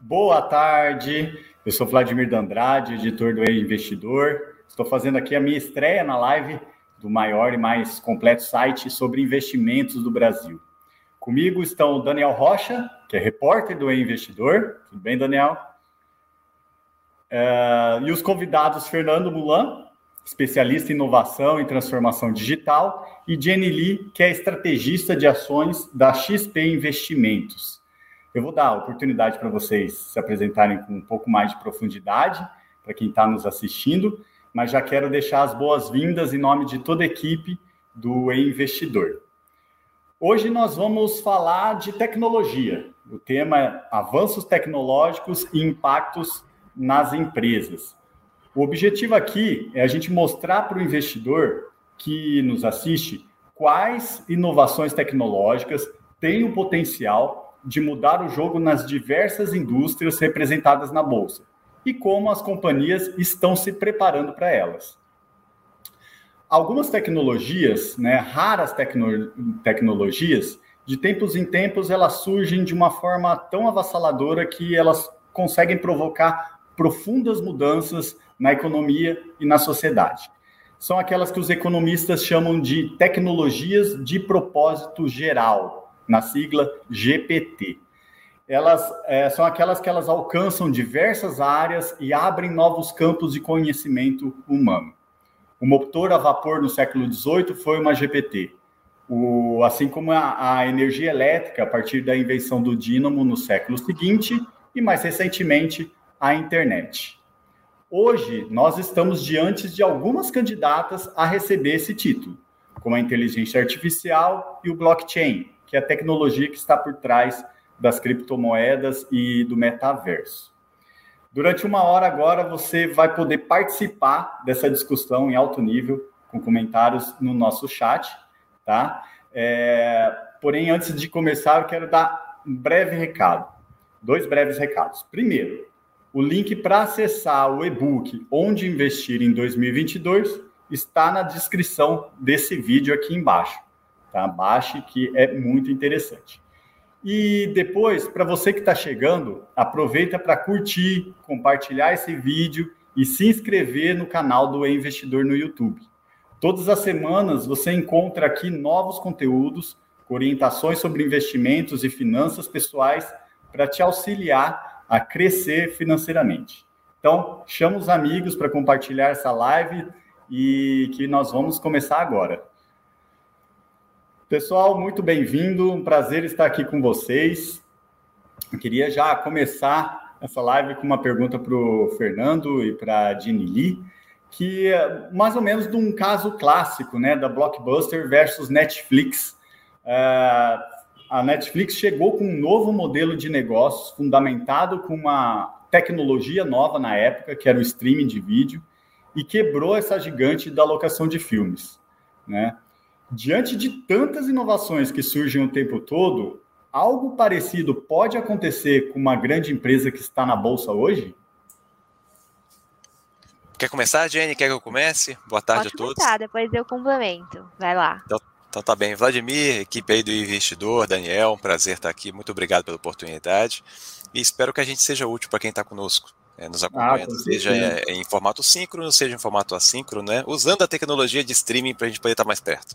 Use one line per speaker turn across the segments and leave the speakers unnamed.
Boa tarde, eu sou Vladimir Dandrade, editor do E-Investidor. Estou fazendo aqui a minha estreia na live do maior e mais completo site sobre investimentos do Brasil. Comigo estão o Daniel Rocha, que é repórter do E-Investidor. Tudo bem, Daniel? Uh, e os convidados Fernando Mulan, especialista em inovação e transformação digital, e Jenny Lee, que é estrategista de ações da XP Investimentos. Eu vou dar a oportunidade para vocês se apresentarem com um pouco mais de profundidade, para quem está nos assistindo, mas já quero deixar as boas-vindas em nome de toda a equipe do E-Investidor. Hoje nós vamos falar de tecnologia. O tema é avanços tecnológicos e impactos nas empresas. O objetivo aqui é a gente mostrar para o investidor que nos assiste quais inovações tecnológicas têm o potencial de mudar o jogo nas diversas indústrias representadas na bolsa e como as companhias estão se preparando para elas. Algumas tecnologias, né, raras tecno tecnologias, de tempos em tempos elas surgem de uma forma tão avassaladora que elas conseguem provocar profundas mudanças na economia e na sociedade. São aquelas que os economistas chamam de tecnologias de propósito geral, na sigla GPT. Elas é, são aquelas que elas alcançam diversas áreas e abrem novos campos de conhecimento humano. O motor a vapor no século XVIII foi uma GPT, o, assim como a, a energia elétrica a partir da invenção do dínamo no século seguinte e mais recentemente a internet. Hoje nós estamos diante de algumas candidatas a receber esse título, como a inteligência artificial e o blockchain, que é a tecnologia que está por trás das criptomoedas e do metaverso. Durante uma hora agora você vai poder participar dessa discussão em alto nível com comentários no nosso chat, tá? É, porém, antes de começar, eu quero dar um breve recado, dois breves recados. Primeiro, o link para acessar o e-book Onde Investir em 2022 está na descrição desse vídeo aqui embaixo tá? Baixe, que é muito interessante. E depois, para você que está chegando, aproveita para curtir, compartilhar esse vídeo e se inscrever no canal do E-Investidor no YouTube. Todas as semanas você encontra aqui novos conteúdos, orientações sobre investimentos e finanças pessoais para te auxiliar a crescer financeiramente. Então, chama os amigos para compartilhar essa live e que nós vamos começar agora. Pessoal, muito bem-vindo. Um prazer estar aqui com vocês. Eu queria já começar essa live com uma pergunta para o Fernando e para a Dini Lee, que é mais ou menos de um caso clássico, né, da Blockbuster versus Netflix. Uh, a Netflix chegou com um novo modelo de negócios fundamentado com uma tecnologia nova na época, que era o streaming de vídeo, e quebrou essa gigante da locação de filmes, né? Diante de tantas inovações que surgem o tempo todo, algo parecido pode acontecer com uma grande empresa que está na bolsa hoje?
Quer começar, Jenny? Quer que eu comece? Boa tarde
Pode
a todos.
Começar, depois eu complemento. Vai lá.
Então, então tá bem. Vladimir, equipe aí do Investidor, Daniel, um prazer estar aqui. Muito obrigado pela oportunidade. E espero que a gente seja útil para quem está conosco é, nos acompanhando, ah, seja é, em formato síncrono, seja em formato assíncrono, né? Usando a tecnologia de streaming para a gente poder estar mais perto.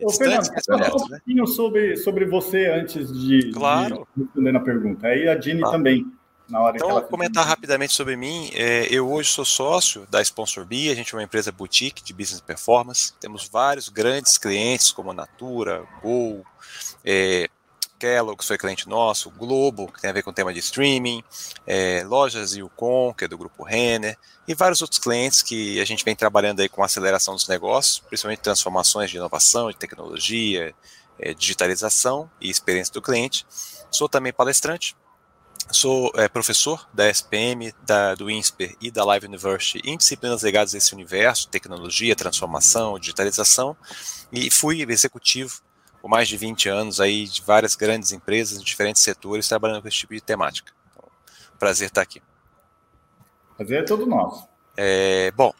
Ô, Fernando, um pouquinho sobre, sobre você antes de,
claro.
de responder na pergunta. Aí a Dini ah. também. Na hora
então,
que ela
comentar rapidamente sobre mim. É, eu hoje sou sócio da Sponsor B, a gente é uma empresa boutique de business performance. Temos vários grandes clientes como a Natura, Gol, é, Kellogg, foi cliente nosso, Globo, que tem a ver com o tema de streaming, é, Lojas Yukon, que é do grupo Renner, e vários outros clientes que a gente vem trabalhando aí com aceleração dos negócios, principalmente transformações de inovação, de tecnologia, é, digitalização e experiência do cliente. Sou também palestrante, sou é, professor da SPM, da, do INSPER e da Live University em disciplinas ligadas a esse universo, tecnologia, transformação, digitalização, e fui executivo por mais de 20 anos aí de várias grandes empresas em diferentes setores trabalhando com esse tipo de temática. Então, prazer estar aqui.
Prazer é todo nosso.
É, bom,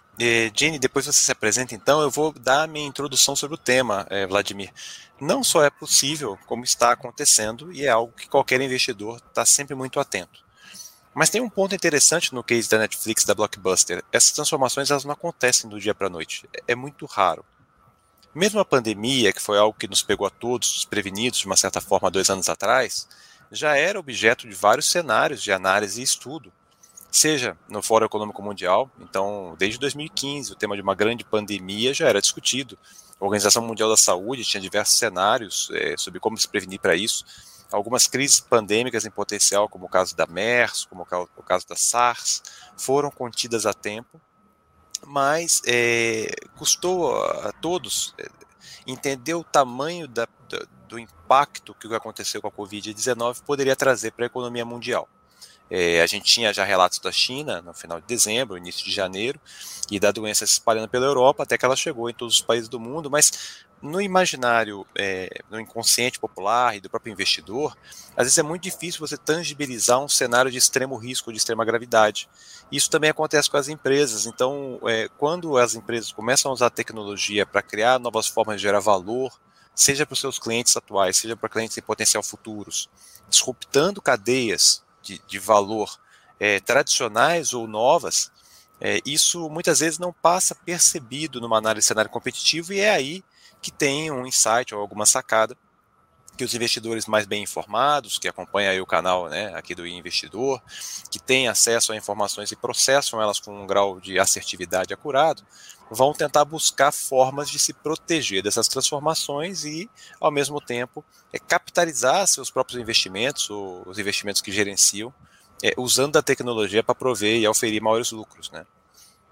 Jenny, depois você se apresenta, então eu vou dar a minha introdução sobre o tema, é, Vladimir. Não só é possível, como está acontecendo, e é algo que qualquer investidor está sempre muito atento. Mas tem um ponto interessante no case da Netflix, da Blockbuster. Essas transformações elas não acontecem do dia para a noite. É muito raro. Mesmo a pandemia, que foi algo que nos pegou a todos desprevenidos de uma certa forma dois anos atrás, já era objeto de vários cenários de análise e estudo seja no Fórum Econômico Mundial. Então, desde 2015, o tema de uma grande pandemia já era discutido. A Organização Mundial da Saúde tinha diversos cenários é, sobre como se prevenir para isso. Algumas crises pandêmicas em potencial, como o caso da MERS, como o caso da SARS, foram contidas a tempo, mas é, custou a todos é, entender o tamanho da, do impacto que o que aconteceu com a Covid-19 poderia trazer para a economia mundial. É, a gente tinha já relatos da China no final de dezembro, início de janeiro, e da doença se espalhando pela Europa até que ela chegou em todos os países do mundo, mas no imaginário, é, no inconsciente popular e do próprio investidor, às vezes é muito difícil você tangibilizar um cenário de extremo risco, de extrema gravidade. Isso também acontece com as empresas. Então, é, quando as empresas começam a usar tecnologia para criar novas formas de gerar valor, seja para os seus clientes atuais, seja para clientes em potencial futuros, disruptando cadeias de, de valor é, tradicionais ou novas, é, isso muitas vezes não passa percebido numa análise de cenário competitivo e é aí que tem um insight ou alguma sacada que os investidores mais bem informados, que acompanham o canal né, aqui do Investidor, que têm acesso a informações e processam elas com um grau de assertividade acurado, vão tentar buscar formas de se proteger dessas transformações e, ao mesmo tempo, é, capitalizar seus próprios investimentos, ou os investimentos que gerenciam, é, usando a tecnologia para prover e oferir maiores lucros, né?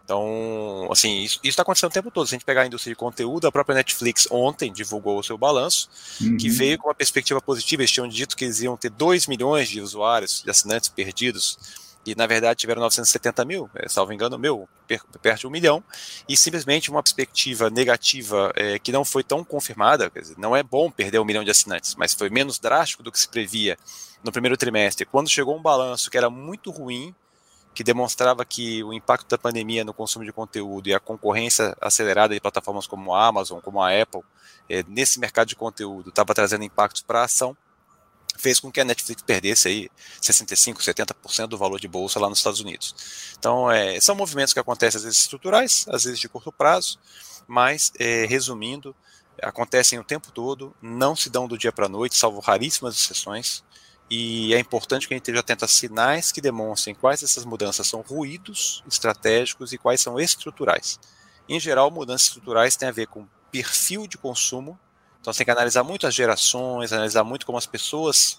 Então, assim, isso está acontecendo o tempo todo. Se a gente pegar a indústria de conteúdo, a própria Netflix ontem divulgou o seu balanço, uhum. que veio com uma perspectiva positiva. Eles tinham dito que eles iam ter 2 milhões de usuários, de assinantes perdidos e na verdade tiveram 970 mil, é, salvo engano, meu, perto de um milhão, e simplesmente uma perspectiva negativa é, que não foi tão confirmada, dizer, não é bom perder um milhão de assinantes, mas foi menos drástico do que se previa no primeiro trimestre, quando chegou um balanço que era muito ruim, que demonstrava que o impacto da pandemia no consumo de conteúdo e a concorrência acelerada de plataformas como a Amazon, como a Apple, é, nesse mercado de conteúdo, estava trazendo impactos para a ação, fez com que a Netflix perdesse aí 65, 70% do valor de bolsa lá nos Estados Unidos. Então, é, são movimentos que acontecem às vezes estruturais, às vezes de curto prazo, mas, é, resumindo, acontecem o tempo todo, não se dão do dia para a noite, salvo raríssimas exceções, e é importante que a gente esteja atento a sinais que demonstrem quais dessas mudanças são ruídos estratégicos e quais são estruturais. Em geral, mudanças estruturais têm a ver com perfil de consumo então você tem que analisar muito as gerações, analisar muito como as pessoas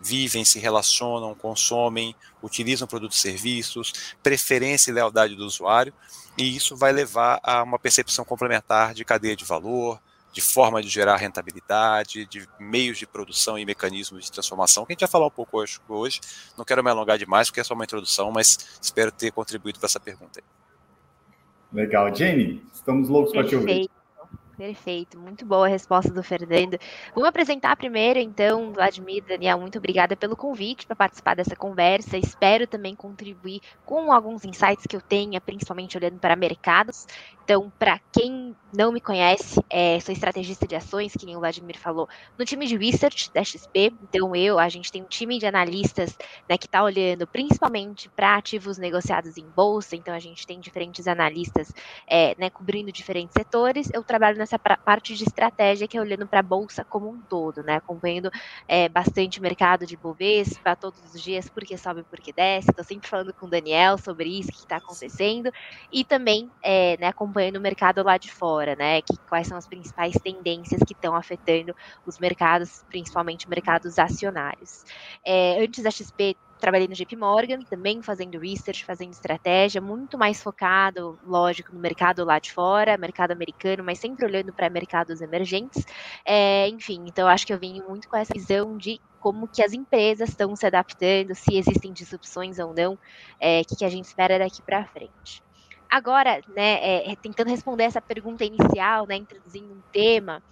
vivem, se relacionam, consomem, utilizam produtos e serviços, preferência e lealdade do usuário, e isso vai levar a uma percepção complementar de cadeia de valor, de forma de gerar rentabilidade, de meios de produção e mecanismos de transformação, que a gente vai falar um pouco hoje. hoje. Não quero me alongar demais, porque é só uma introdução, mas espero ter contribuído para essa pergunta.
Legal. Jenny, estamos loucos para te ouvir.
Perfeito, muito boa a resposta do Fernando. Vamos apresentar primeiro, então, Vladimir, Daniel, muito obrigada pelo convite para participar dessa conversa. Espero também contribuir com alguns insights que eu tenha, principalmente olhando para mercados. Então, para quem não me conhece, é, sou estrategista de ações, que nem o Vladimir falou, no time de research da XP. Então, eu, a gente tem um time de analistas né, que está olhando principalmente para ativos negociados em bolsa. Então, a gente tem diferentes analistas é, né, cobrindo diferentes setores. Eu trabalho nessa parte de estratégia, que é olhando para a bolsa como um todo, né, acompanhando é, bastante o mercado de Bovespa todos os dias, porque sobe, porque desce. Estou sempre falando com o Daniel sobre isso, o que está acontecendo. E também é, né, acompanhando acompanhando o mercado lá de fora, né? Que, quais são as principais tendências que estão afetando os mercados, principalmente mercados acionários. É, antes da XP, trabalhei no JP Morgan, também fazendo research, fazendo estratégia, muito mais focado, lógico, no mercado lá de fora, mercado americano, mas sempre olhando para mercados emergentes. É, enfim, então acho que eu vim muito com essa visão de como que as empresas estão se adaptando, se existem disrupções ou não, o é, que, que a gente espera daqui para frente. Agora, né, é, é, tentando responder essa pergunta inicial, né, introduzindo um tema,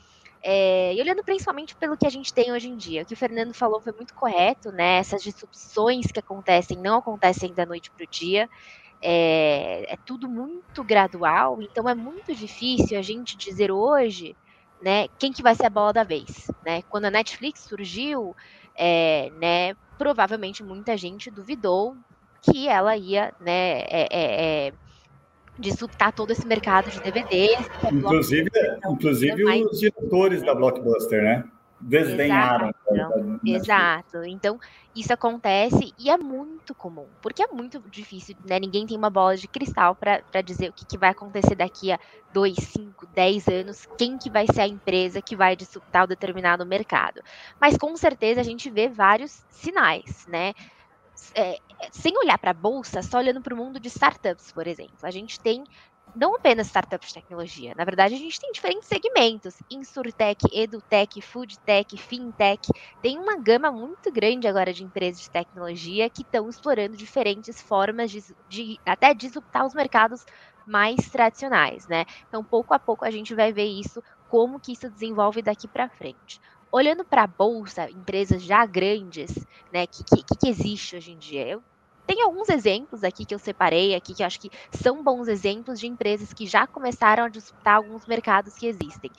é, e olhando principalmente pelo que a gente tem hoje em dia, o que o Fernando falou foi muito correto, né? Essas disrupções que acontecem não acontecem da noite para o dia. é, é tudo muito gradual, então é muito difícil a gente dizer hoje né, quem que vai ser a bola da vez, né? Quando a Netflix surgiu, é, né, provavelmente muita gente duvidou que ela ia, né, é, é, é disruptar todo esse mercado de DVDs.
Inclusive, inclusive os diretores da Blockbuster, né? desdenharam.
Exato. Exato. Então, isso acontece e é muito comum, porque é muito difícil, né? Ninguém tem uma bola de cristal para dizer o que, que, vai acontecer daqui a 2, 5, 10 anos, quem que vai ser a empresa que vai disputar o determinado mercado. Mas com certeza a gente vê vários sinais, né? É, sem olhar para a bolsa, só olhando para o mundo de startups, por exemplo. A gente tem não apenas startups de tecnologia. Na verdade, a gente tem diferentes segmentos: Insurtech, EduTech, Foodtech, Fintech. Tem uma gama muito grande agora de empresas de tecnologia que estão explorando diferentes formas de, de até disruptar os mercados mais tradicionais, né? Então, pouco a pouco a gente vai ver isso, como que isso desenvolve daqui para frente. Olhando para a bolsa, empresas já grandes, né, que, que, que existe hoje em dia, eu tem alguns exemplos aqui que eu separei aqui que eu acho que são bons exemplos de empresas que já começaram a disputar alguns mercados que existem.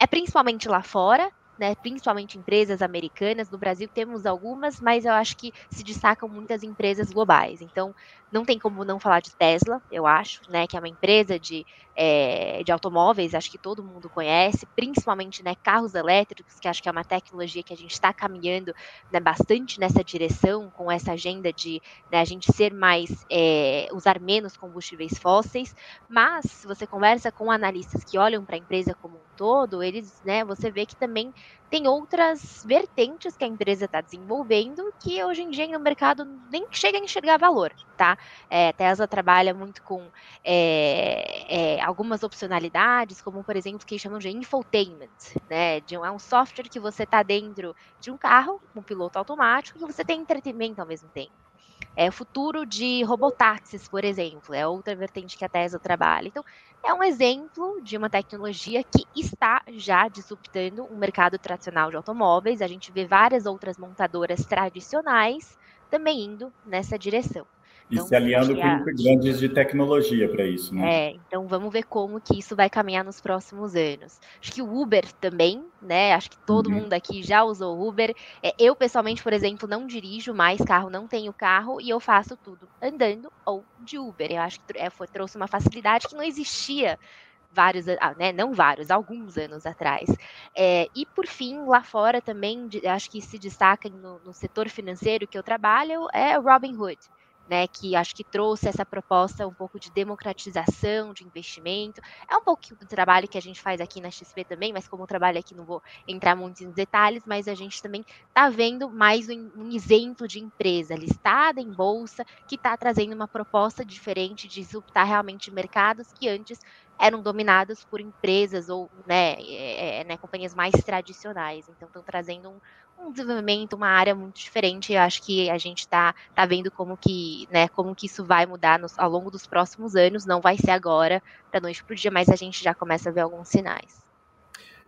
É principalmente lá fora, né, principalmente empresas americanas. No Brasil temos algumas, mas eu acho que se destacam muitas empresas globais. Então, não tem como não falar de Tesla, eu acho, né, que é uma empresa de, é, de automóveis, acho que todo mundo conhece, principalmente né, carros elétricos, que acho que é uma tecnologia que a gente está caminhando né, bastante nessa direção, com essa agenda de né, a gente ser mais, é, usar menos combustíveis fósseis, mas se você conversa com analistas que olham para a empresa como um todo, eles, né, você vê que também tem outras vertentes que a empresa está desenvolvendo que hoje em dia no mercado nem chega a enxergar valor, tá? É, a Tesla trabalha muito com é, é, algumas opcionalidades, como por exemplo que chamam de infotainment, né? De é um software que você está dentro de um carro, um piloto automático, e você tem entretenimento ao mesmo tempo. É futuro de robotáxis, por exemplo, é outra vertente que a Tesla trabalha. Então, é um exemplo de uma tecnologia que está já disruptando o mercado tradicional de automóveis. A gente vê várias outras montadoras tradicionais também indo nessa direção.
E então, se aliando com grandes de tecnologia para isso, né?
É, então vamos ver como que isso vai caminhar nos próximos anos. Acho que o Uber também, né? Acho que todo uhum. mundo aqui já usou Uber. É, eu, pessoalmente, por exemplo, não dirijo mais carro, não tenho carro e eu faço tudo andando ou de Uber. Eu acho que é, foi, trouxe uma facilidade que não existia vários, né, não vários, alguns anos atrás. É, e por fim, lá fora também, acho que se destaca no, no setor financeiro que eu trabalho, é o Robinhood né, que acho que trouxe essa proposta um pouco de democratização de investimento. É um pouco do trabalho que a gente faz aqui na XP também, mas como eu trabalho aqui não vou entrar muito em detalhes, mas a gente também está vendo mais um, um, exemplo de empresa listada em bolsa que está trazendo uma proposta diferente de disruptar realmente mercados que antes eram dominados por empresas ou né, é, é, né, companhias mais tradicionais. Então, estão trazendo um, um, desenvolvimento, uma área muito diferente. Eu acho que a gente está tá vendo como que, né, como que isso vai mudar nos, ao longo dos próximos anos. Não vai ser agora, da noite para o dia, mas a gente já começa a ver alguns sinais.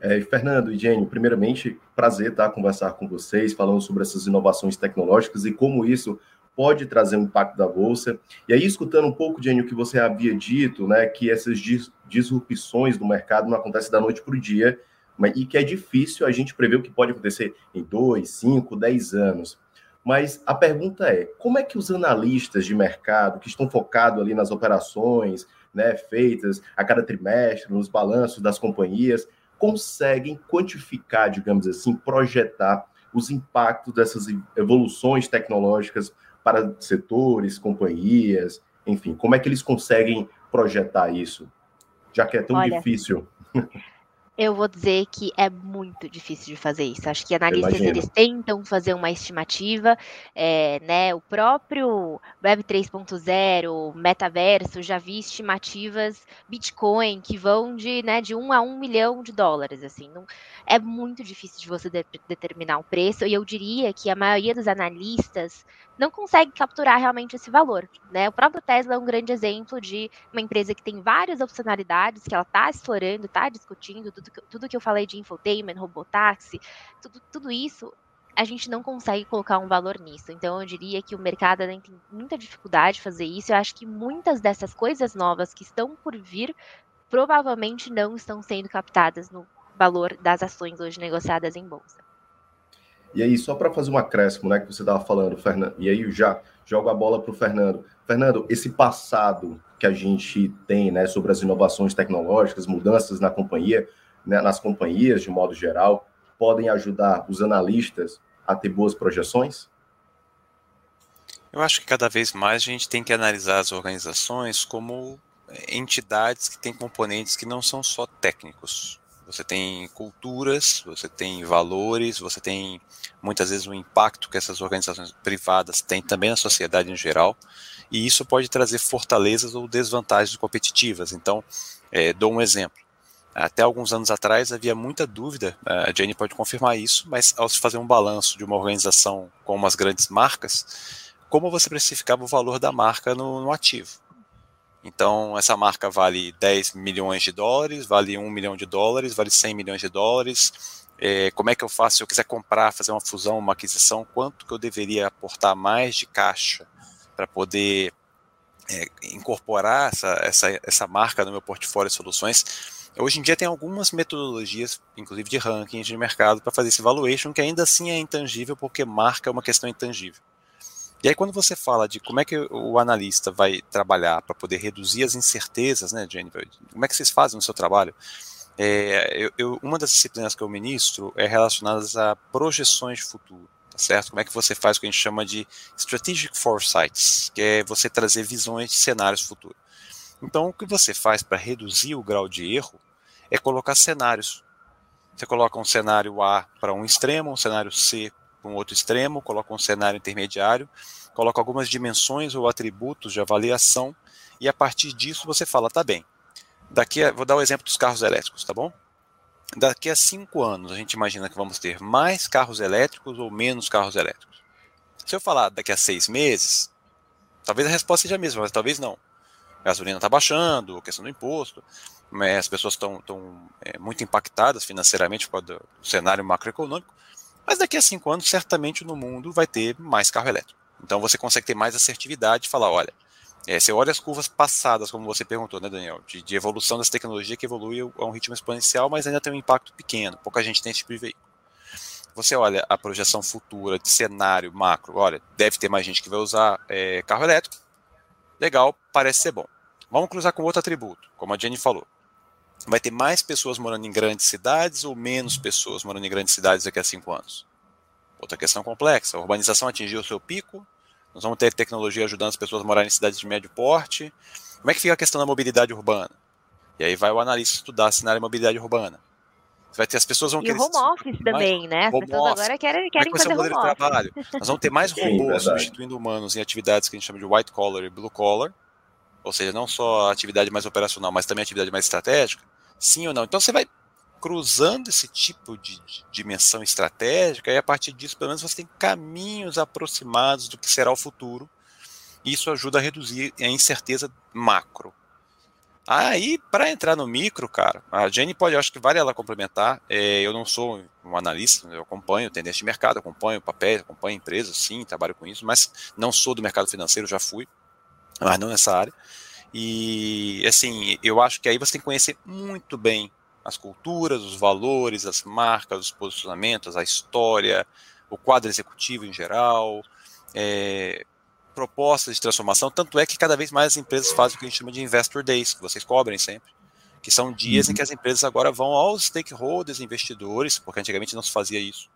É, Fernando e Jenny, primeiramente, prazer estar conversar com vocês, falando sobre essas inovações tecnológicas e como isso pode trazer um impacto da bolsa. E aí, escutando um pouco, Jenny, o que você havia dito, né, que essas disrupções do mercado não acontecem da noite para o dia, mas, e que é difícil a gente prever o que pode acontecer em dois, cinco, dez anos. Mas a pergunta é: como é que os analistas de mercado, que estão focados ali nas operações né, feitas a cada trimestre, nos balanços das companhias, conseguem quantificar, digamos assim, projetar os impactos dessas evoluções tecnológicas para setores, companhias, enfim, como é que eles conseguem projetar isso, já que é tão Olha, difícil?
Eu vou dizer que é muito difícil de fazer isso. Acho que analistas eles tentam fazer uma estimativa, é, né? O próprio Web 3.0, metaverso, já vi estimativas Bitcoin que vão de, né, de 1 a 1 milhão de dólares. Assim, não, é muito difícil de você de, determinar o preço. E eu diria que a maioria dos analistas não consegue capturar realmente esse valor. Né? O próprio Tesla é um grande exemplo de uma empresa que tem várias opcionalidades, que ela está explorando, está discutindo, tudo que, tudo que eu falei de infotainment, robotaxi, tudo, tudo isso a gente não consegue colocar um valor nisso. Então, eu diria que o mercado tem muita dificuldade de fazer isso. Eu acho que muitas dessas coisas novas que estão por vir provavelmente não estão sendo captadas no valor das ações hoje negociadas em bolsa.
E aí, só para fazer um acréscimo, né, que você estava falando, Fernando, e aí já jogo a bola para o Fernando. Fernando, esse passado que a gente tem, né, sobre as inovações tecnológicas, mudanças na companhia, né, nas companhias de modo geral, podem ajudar os analistas a ter boas projeções?
Eu acho que cada vez mais a gente tem que analisar as organizações como entidades que têm componentes que não são só técnicos. Você tem culturas, você tem valores, você tem muitas vezes o impacto que essas organizações privadas têm também na sociedade em geral, e isso pode trazer fortalezas ou desvantagens competitivas. Então, é, dou um exemplo. Até alguns anos atrás havia muita dúvida, a Jenny pode confirmar isso, mas ao se fazer um balanço de uma organização com umas grandes marcas, como você precificava o valor da marca no, no ativo? Então, essa marca vale 10 milhões de dólares, vale 1 milhão de dólares, vale 100 milhões de dólares. É, como é que eu faço se eu quiser comprar, fazer uma fusão, uma aquisição? Quanto que eu deveria aportar mais de caixa para poder é, incorporar essa, essa, essa marca no meu portfólio de soluções? Hoje em dia tem algumas metodologias, inclusive de rankings de mercado, para fazer esse valuation, que ainda assim é intangível, porque marca é uma questão intangível. E aí, quando você fala de como é que o analista vai trabalhar para poder reduzir as incertezas, né, Jennifer? Como é que vocês fazem no seu trabalho? É, eu, eu, uma das disciplinas que eu ministro é relacionada a projeções de futuro, tá certo? Como é que você faz o que a gente chama de strategic foresights, que é você trazer visões de cenários futuros. Então, o que você faz para reduzir o grau de erro é colocar cenários. Você coloca um cenário A para um extremo, um cenário C um outro extremo, coloca um cenário intermediário, coloca algumas dimensões ou atributos de avaliação e a partir disso você fala, tá bem. Daqui a, vou dar o exemplo dos carros elétricos, tá bom? Daqui a cinco anos a gente imagina que vamos ter mais carros elétricos ou menos carros elétricos. Se eu falar daqui a seis meses, talvez a resposta seja a mesma, mas talvez não a gasolina está baixando, a questão do imposto, as pessoas estão é, muito impactadas financeiramente por causa do cenário macroeconômico, mas daqui a cinco anos, certamente no mundo vai ter mais carro elétrico. Então você consegue ter mais assertividade e falar, olha, é, você olha as curvas passadas, como você perguntou, né, Daniel, de, de evolução dessa tecnologia que evolui a um ritmo exponencial, mas ainda tem um impacto pequeno, pouca gente tem esse tipo de veículo. Você olha a projeção futura de cenário macro, olha, deve ter mais gente que vai usar é, carro elétrico, legal, parece ser bom. Vamos cruzar com outro atributo, como a Jenny falou. Vai ter mais pessoas morando em grandes cidades ou menos pessoas morando em grandes cidades daqui a cinco anos? Outra questão complexa. A urbanização atingiu o seu pico? Nós vamos ter tecnologia ajudando as pessoas a morar em cidades de médio porte? Como é que fica a questão da mobilidade urbana? E aí vai o analista estudar cenário de mobilidade urbana. Vai ter as pessoas vão
e querer. home office também, né? As pessoas office. agora querem, querem
Como é
que fazer home office.
Trabalho? Nós vamos ter mais robôs substituindo humanos em atividades que a gente chama de white collar e blue collar ou seja, não só atividade mais operacional, mas também atividade mais estratégica? Sim ou não? Então você vai cruzando esse tipo de, dimensão estratégica e a partir disso, pelo menos, você tem caminhos aproximados do que será o futuro. E isso ajuda a reduzir a incerteza macro. Aí, para entrar no micro, cara, a Jenny pode, acho que vale ela complementar. É, eu não sou um analista, eu acompanho tendência de mercado, acompanho papéis, acompanho empresas, sim, trabalho com isso, mas não sou do mercado financeiro, já fui mas não nessa área. E assim, eu acho que aí você tem que conhecer muito bem as culturas, os valores, as marcas, os posicionamentos, a história, o quadro executivo em geral, é, propostas de transformação. Tanto é que cada vez mais as empresas fazem o que a gente chama de Investor Days, que vocês cobrem sempre, que são dias uhum. em que as empresas agora vão aos stakeholders, investidores, porque antigamente não se fazia isso,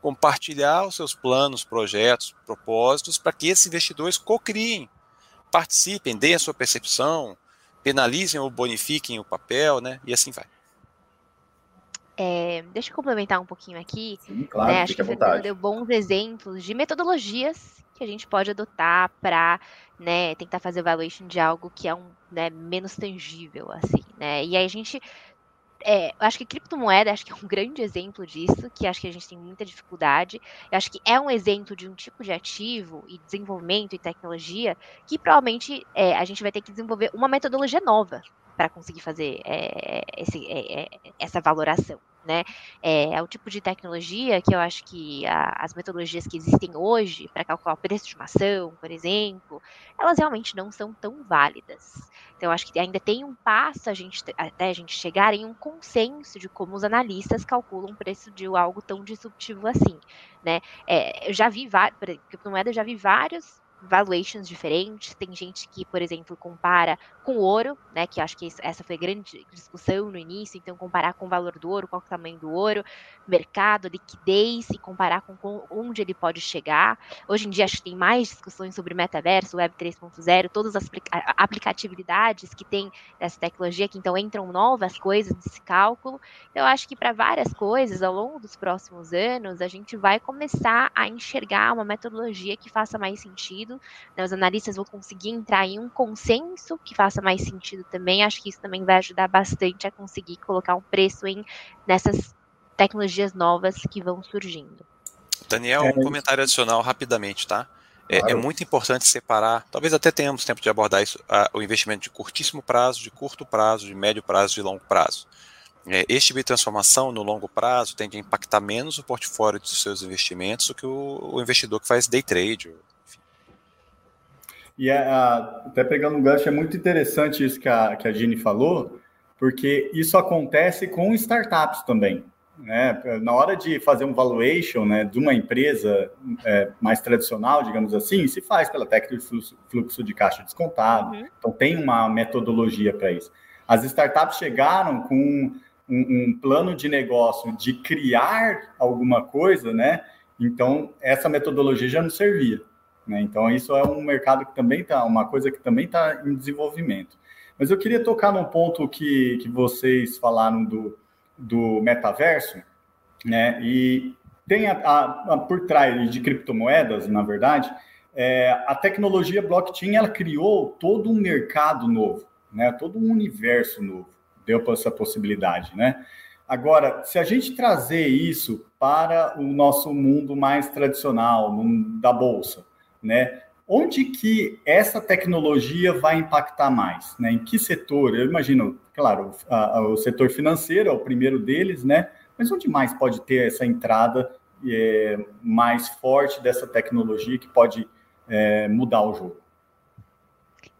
compartilhar os seus planos, projetos, propósitos, para que esses investidores co-criem participem, deem a sua percepção, penalizem ou bonifiquem o papel, né? E assim vai.
É, deixa eu complementar um pouquinho aqui.
Sim, claro,
né? Acho que você deu bons exemplos de metodologias que a gente pode adotar para né, tentar fazer valuation de algo que é um né, menos tangível, assim, né? E aí a gente é, acho que criptomoeda acho que é um grande exemplo disso, que acho que a gente tem muita dificuldade. Eu acho que é um exemplo de um tipo de ativo e desenvolvimento e tecnologia que provavelmente é, a gente vai ter que desenvolver uma metodologia nova para conseguir fazer é, esse, é, é, essa valoração. né? É, é, o tipo de tecnologia que eu acho que a, as metodologias que existem hoje para calcular o preço de uma ação, por exemplo, elas realmente não são tão válidas. Então, eu acho que ainda tem um passo a gente, até a gente chegar em um consenso de como os analistas calculam o preço de algo tão disruptivo assim, né? É, eu já vi por exemplo, eu já vi vários valuations diferentes. Tem gente que, por exemplo, compara com ouro, né? Que acho que essa foi a grande discussão no início. Então, comparar com o valor do ouro, qual é o tamanho do ouro, mercado, liquidez e comparar com onde ele pode chegar. Hoje em dia, acho que tem mais discussões sobre metaverso, Web 3.0, todas as aplicatividades que tem dessa tecnologia, que então entram novas coisas nesse cálculo. Eu acho que para várias coisas, ao longo dos próximos anos, a gente vai começar a enxergar uma metodologia que faça mais sentido sentido, né, os analistas vão conseguir entrar em um consenso que faça mais sentido também. Acho que isso também vai ajudar bastante a conseguir colocar um preço em nessas tecnologias novas que vão surgindo.
Daniel, um é comentário adicional rapidamente, tá? É, é claro. é, muito importante separar, talvez até tenhamos tempo de abordar isso, a, o investimento de curtíssimo prazo, de curto prazo, de médio prazo e de longo prazo. É, este tipo de transformação no longo prazo tende a impactar menos o portfólio dos seus investimentos do que o, o investidor que faz day trade,
e a, é, a, até pegando um gancho, é muito interessante isso que a, que a Gini falou, porque isso acontece com startups também. Né? Na hora de fazer um valuation né, de uma empresa é, mais tradicional, digamos assim, se faz pela técnica de fluxo, fluxo de caixa descontado. Uhum. Então, tem uma metodologia para isso. As startups chegaram com um, um, plano de negócio de criar alguma coisa, né? Então, essa metodologia já não servia. Né? Então, isso é um mercado que também está, uma coisa que também está em desenvolvimento. Mas eu queria tocar num ponto que, que vocês falaram do, do metaverso, né? E tem a, a, a, por trás de criptomoedas, na verdade, é, a tecnologia blockchain ela criou todo um mercado novo, né? Todo um universo novo, deu para essa possibilidade, né? Agora, se a gente trazer isso para o nosso mundo mais tradicional, mundo da bolsa, né? Onde que essa tecnologia vai impactar mais? Né? Em que setor? Eu imagino, claro, a, a, o setor financeiro é o primeiro deles, né? Mas onde mais pode ter essa entrada é, mais forte dessa tecnologia que pode é, mudar o jogo?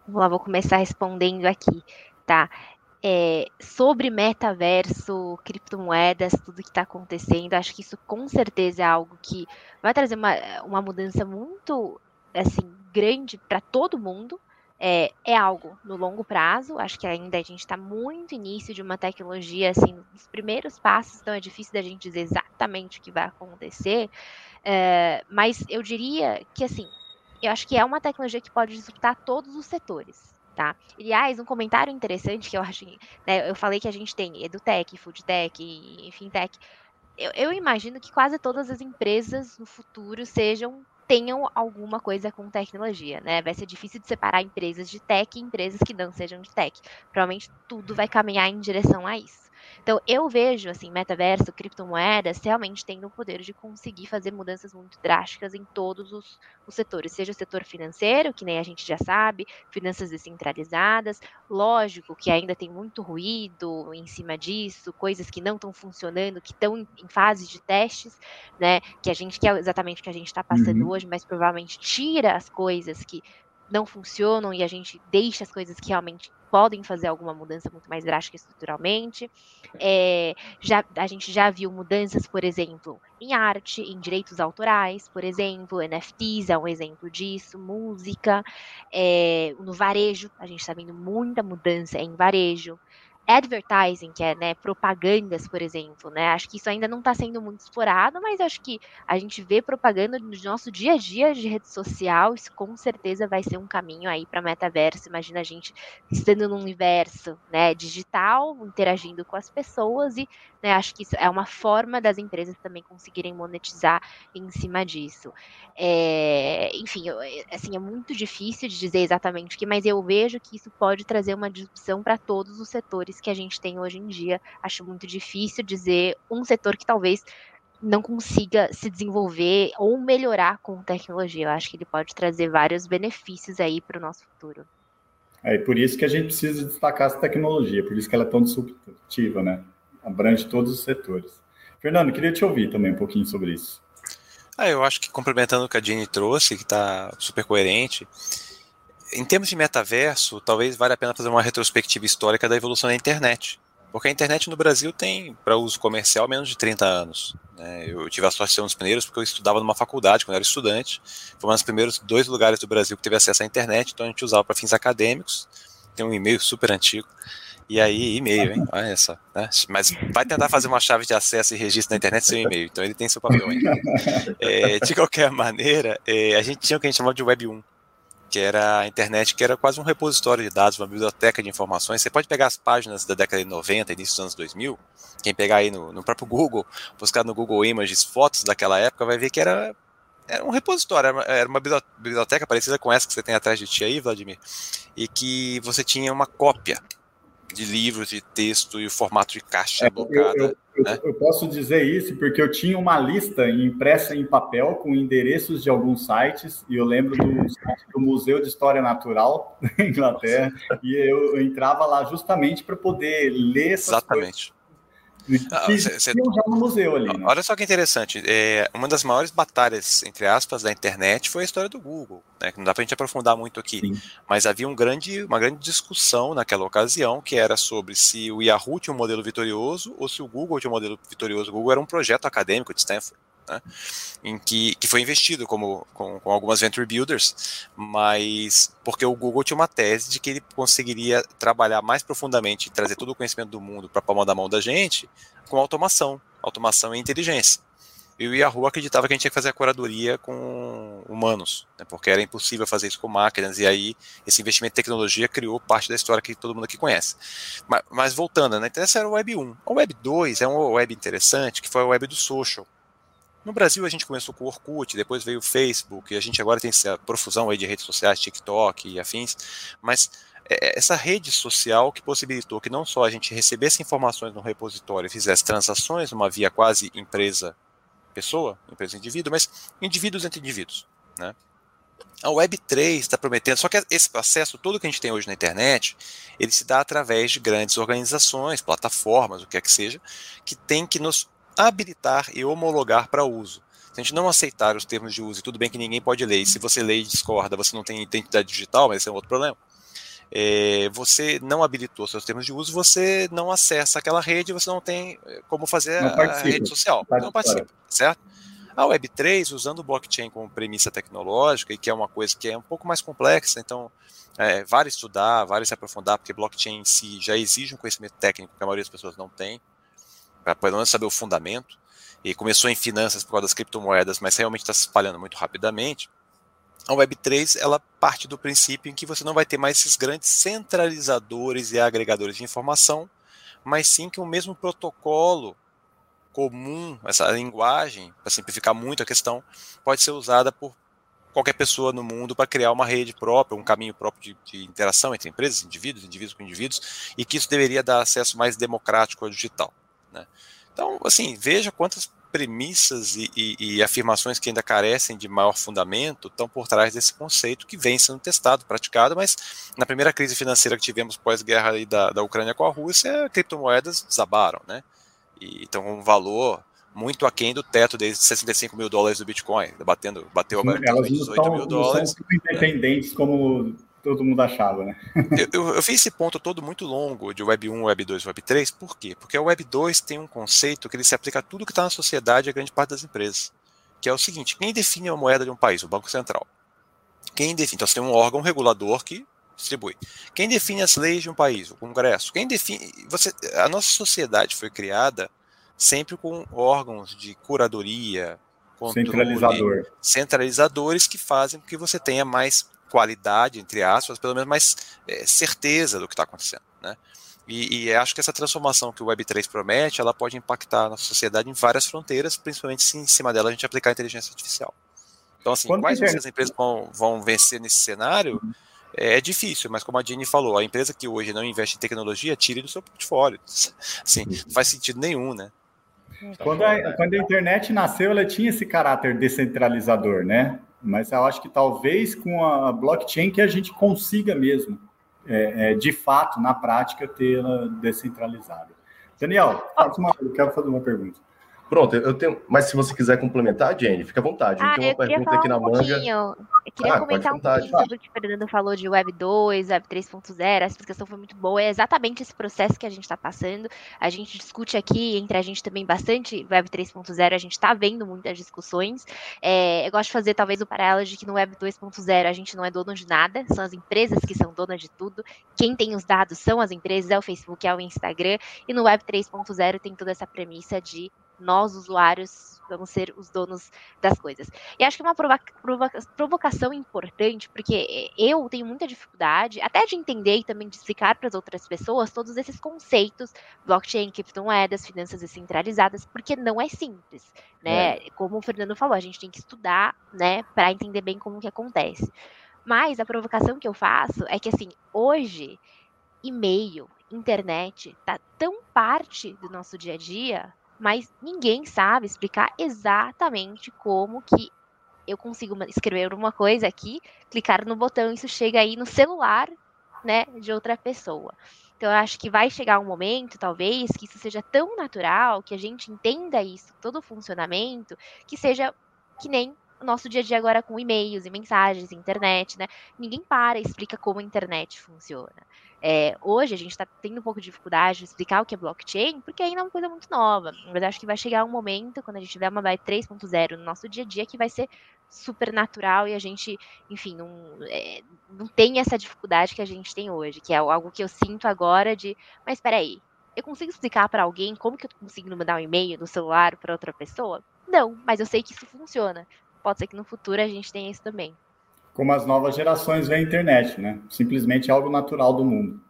Vamos lá, vou começar respondendo aqui, tá? É, sobre metaverso, criptomoedas, tudo que está acontecendo, acho que isso com certeza é algo que vai trazer uma, uma mudança muito assim, grande para todo mundo. É, é, algo no longo prazo. Acho que ainda a gente está muito início de uma tecnologia, assim, nos primeiros passos, então é difícil da gente dizer exatamente o que vai acontecer. É, mas eu diria que, assim, eu acho que é uma tecnologia que pode disruptar todos os setores. Tá? Aliás, um comentário interessante que eu acho, né, eu falei que a gente tem EduTech, FoodTech, enfim, Tech. Eu, eu imagino que quase todas as empresas no futuro sejam tenham alguma coisa com tecnologia, né? Vai ser difícil de separar empresas de tech e empresas que não sejam de tech. Provavelmente tudo vai caminhar em direção a isso. Então, eu vejo, assim, metaverso, criptomoedas, realmente tendo o poder de conseguir fazer mudanças muito drásticas em todos os, os, setores, seja o setor financeiro, que nem a gente já sabe, finanças descentralizadas, lógico que ainda tem muito ruído em cima disso, coisas que não estão funcionando, que estão em, em fase de testes, né, que a gente quer exatamente o que a gente está passando uhum. hoje, mas provavelmente tira as coisas que não funcionam e a gente deixa as coisas que realmente podem fazer alguma mudança muito mais drástica estruturalmente. É, já, a gente já viu mudanças, por exemplo, em arte, em direitos autorais, por exemplo, NFTs é um exemplo disso, música, é, no varejo, a gente está vendo muita mudança em varejo advertising, que é né, propagandas, por exemplo, né? Acho que isso ainda não está sendo muito explorado, mas acho que a gente vê propaganda no nosso dia a dia de rede social, isso com certeza vai ser um caminho aí para metaverso. Imagina a gente estando num universo né, digital, interagindo com as pessoas, e né, acho que isso é uma forma das empresas também conseguirem monetizar em cima disso. É, enfim, eu, assim, é muito difícil de dizer exatamente o que, mas eu vejo que isso pode trazer uma disrupção para todos os setores setores que a gente tem hoje em dia. Acho muito difícil dizer um setor que talvez não consiga se desenvolver ou melhorar com tecnologia. Eu acho que ele pode trazer vários benefícios aí para o nosso futuro.
É por isso que a gente precisa destacar essa tecnologia, por isso que ela é tão disruptiva, né? abrange todos os setores. Fernando, queria te ouvir também um pouquinho sobre isso.
Ah, eu acho que complementando o que a Jenny trouxe, que está super coerente, em termos de metaverso, talvez valha a pena fazer uma retrospectiva histórica da evolução da internet. Porque a internet no Brasil tem, para uso comercial, menos de 30 anos. Né? Eu tive a sorte de ser um dos primeiros, porque eu estudava numa faculdade quando eu era estudante. Foi um dos primeiros dois lugares do Brasil que teve acesso à internet, então a gente usava para fins acadêmicos. Tem um e-mail super antigo. E aí, e-mail, hein? Olha só. Né? Mas vai tentar fazer uma chave de acesso e registro na internet sem e-mail. Então ele tem seu papel ainda. É, de qualquer maneira, é, a gente tinha o que a gente chamava de Web 1 que era a internet, que era quase um repositório de dados, uma biblioteca de informações. Você pode pegar as páginas da década de 90, início dos anos 2000, quem pegar aí no, no próprio Google, buscar no Google Images fotos daquela época, vai ver que era, era um repositório, era uma biblioteca parecida com essa que você tem atrás de ti aí, Vladimir, e que você tinha uma cópia de livros, de texto e o formato de caixa é.
Eu, eu, né? eu, posso dizer isso porque eu tinha uma lista impressa em papel com endereços de alguns sites, e eu lembro do, do Museu de História Natural da Inglaterra, e eu, eu entrava lá justamente para poder ler essas
Exatamente.
Coisas ah, cê, no museu ali. Né?
Olha só que interessante. É, uma das maiores batalhas, entre aspas, da internet foi a história do Google. Né, não dá para a gente aprofundar muito aqui. Sim. Mas havia um grande, uma grande discussão naquela ocasião, que era sobre se o Yahoo tinha um modelo vitorioso ou se o Google tinha um modelo vitorioso. O Google era um projeto acadêmico de Stanford né, em que, que foi investido como, com, com, algumas venture builders, mas porque o Google tinha uma tese de que ele conseguiria trabalhar mais profundamente trazer todo o conhecimento do mundo para a palma da mão da gente com automação, automação e inteligência. E o Yahoo acreditava que a gente tinha que fazer a curadoria com humanos, né, porque era impossível fazer isso com máquinas, e aí esse investimento em tecnologia criou parte da história que todo mundo aqui conhece. Mas, mas voltando, né, então essa era o Web 1. O Web 2 é um web interessante, que foi o web do social. No Brasil a gente começou com o Orkut, depois veio o Facebook, e a gente agora tem essa profusão aí de redes sociais, TikTok e afins, mas é, é essa rede social que possibilitou que não só a gente recebesse informações no repositório e fizesse transações numa via quase empresa-pessoa, empresa-indivíduo, mas indivíduos entre indivíduos, né? A Web3 está prometendo, só que esse processo todo que a gente tem hoje na internet, ele se dá através de grandes organizações, plataformas, o que é que seja, que tem que nos habilitar e homologar para uso. Se a gente não aceitar os termos de uso, e tudo bem que ninguém pode ler, e se você lê e discorda, você não tem identidade digital, mas esse é um outro problema. É, você não habilitou seus termos de uso, você não acessa aquela rede, você não tem é, como fazer a, a, rede social, não participa, certo? A Web3, usando o blockchain como premissa tecnológica, e que é uma coisa que é um pouco mais complexa, então é, vale estudar, vale se aprofundar, porque blockchain em si já exige um conhecimento técnico que a maioria das pessoas não tem para pelo menos saber o fundamento, e começou em finanças por causa das criptomoedas, mas realmente está se espalhando muito rapidamente, a Web3 ela parte do princípio em que você não vai ter mais esses grandes centralizadores e agregadores de informação, mas sim que o mesmo protocolo comum, essa linguagem, para simplificar muito a questão, pode ser usada por qualquer pessoa no mundo para criar uma rede própria, um caminho próprio de, de, interação entre empresas, indivíduos, indivíduos com indivíduos, e que isso deveria dar acesso mais democrático ao digital. Né? Então, assim, veja quantas premissas e, e, e, afirmações que ainda carecem de maior fundamento estão por trás desse conceito que vem sendo testado, praticado, mas na primeira crise financeira que tivemos pós-guerra da, da Ucrânia com a Rússia, criptomoedas desabaram, né? E então um valor muito aquém do teto desde 65 mil dólares do Bitcoin, batendo, bateu agora
Elas 18 mil dólares. Não são independentes como todo mundo achava, né?
eu, eu, eu, fiz esse ponto todo muito longo de Web 1, Web 2 Web 3, por quê? Porque o Web 2 tem um conceito que ele se aplica a tudo que está na sociedade e a grande parte das empresas, que é o seguinte, quem define a moeda de um país? O Banco Central. Quem define? Então você tem um órgão regulador que distribui. Quem define as leis de um país? O Congresso. Quem define... Você, a nossa sociedade foi criada sempre com órgãos de curadoria, controle,
Centralizador.
centralizadores que fazem com que você tenha mais qualidade, entre aspas, pelo menos mais é, certeza do que está acontecendo, né? E, e, acho que essa transformação que o Web3 promete, ela pode impactar a nossa sociedade em várias fronteiras, principalmente se em cima dela a gente aplicar a inteligência artificial. Então, assim, Quando quais as empresas vão, vão vencer nesse cenário? É, é difícil, mas como a Jenny falou, a empresa que hoje não investe em tecnologia, tire do seu portfólio. Assim, não faz sentido nenhum, né?
Quando a, quando a internet nasceu, ela tinha esse caráter descentralizador, né? Mas eu acho que talvez com a blockchain que a gente consiga mesmo, é, é, de fato, na prática, tê-la descentralizada. Daniel, uma, eu quero fazer uma pergunta.
Pronto, eu tenho. Mas se você quiser complementar, Jenny, fica à vontade.
Ah,
eu tenho uma pergunta aqui na
um
manga.
Pouquinho. Eu queria
Ah,
comentar um
contar,
pouquinho sobre o que o Fernando falou de Web 2, Web 3.0. A explicação foi muito boa. É exatamente esse processo que a gente está passando. A gente discute aqui, entre a gente também, bastante Web 3.0. A gente está vendo muitas discussões. É, eu gosto de fazer, talvez, o paralelo de que no Web 2.0 a gente não é dono de nada. São as empresas que são donas de tudo. Quem tem os dados são as empresas, é o Facebook, é o Instagram. E no Web 3.0 tem toda essa premissa de nós, usuários, vamos ser os donos das coisas. E acho que é uma provoca provoca provocação importante, porque eu tenho muita dificuldade, até de entender e também de explicar para as outras pessoas todos esses conceitos, blockchain, criptomoedas, finanças descentralizadas, porque não é simples, né? É. Como o Fernando falou, a gente tem que estudar, né, para entender bem como que acontece. Mas a provocação que eu faço é que, assim, hoje, e-mail, internet, tá tão parte do nosso dia a dia mas ninguém sabe explicar exatamente como que eu consigo escrever uma coisa aqui, clicar no botão, isso chega aí no celular, né, de outra pessoa. Então, eu acho que vai chegar um momento, talvez, que isso seja tão natural, que a gente entenda isso, todo o funcionamento, que seja que nem nosso dia a dia agora com e-mails e mensagens, internet, né? Ninguém para e explica como a internet funciona. É, hoje a gente está tendo um pouco de dificuldade de explicar o que é blockchain, porque ainda é uma coisa muito nova. Mas acho que vai chegar um momento, quando a gente tiver uma Web 3.0 no nosso dia a dia, que vai ser super natural e a gente, enfim, não, é, não tem essa dificuldade que a gente tem hoje, que é algo que eu sinto agora de, mas espera aí, eu consigo explicar para alguém como que eu consigo mandar um e-mail no celular para outra pessoa? Não, mas eu sei que isso funciona. Pode ser que no futuro a gente tenha isso também
como as novas gerações veem a internet, né? Simplesmente algo natural do mundo.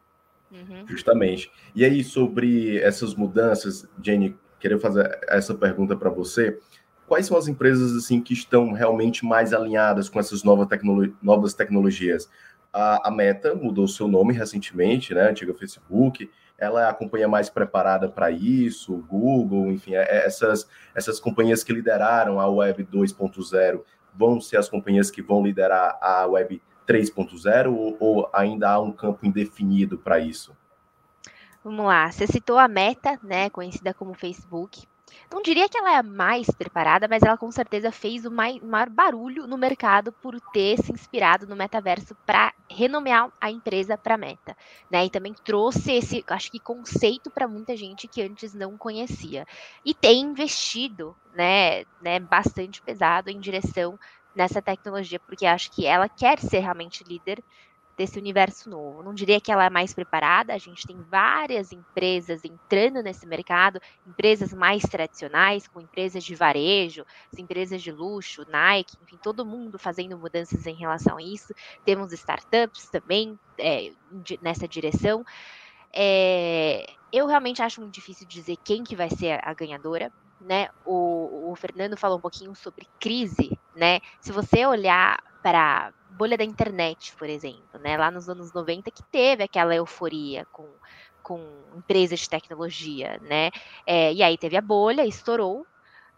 Uhum. Justamente. E aí, sobre essas mudanças, Jenny, queria fazer essa pergunta para você. Quais são as empresas assim que estão realmente mais alinhadas com essas novas, tecnolo novas tecnologias? A, a, Meta mudou seu nome recentemente, né? Antiga Facebook. Ela é a companhia mais preparada para isso, o Google, enfim, é, é essas, essas companhias que lideraram a Web 2.0 vão ser as companhias que vão liderar a Web 3.0 ou, ou ainda há um campo indefinido para isso?
Vamos lá, você citou a Meta, né, conhecida como Facebook. Não diria que ela é a mais preparada, mas ela com certeza fez o maior barulho no mercado por ter se inspirado no metaverso para renomear a empresa para Meta, né? E também trouxe esse, acho que conceito para muita gente que antes não conhecia. E tem investido, né, né, bastante pesado em direção nessa tecnologia, porque acho que ela quer ser realmente líder desse universo novo. Não diria que ela é mais preparada, a gente tem várias empresas entrando nesse mercado, empresas mais tradicionais, com empresas de varejo, as empresas de luxo, Nike, enfim, todo mundo fazendo mudanças em relação a isso. Temos startups também é, nessa direção. É, eu realmente acho muito difícil dizer quem que vai ser a ganhadora, né? O, o Fernando falou um pouquinho sobre crise, né? Se você olhar para bolha da internet, por exemplo, né? Lá nos anos 90 que teve aquela euforia com, com empresas de tecnologia, né? É, e aí teve a bolha, estourou,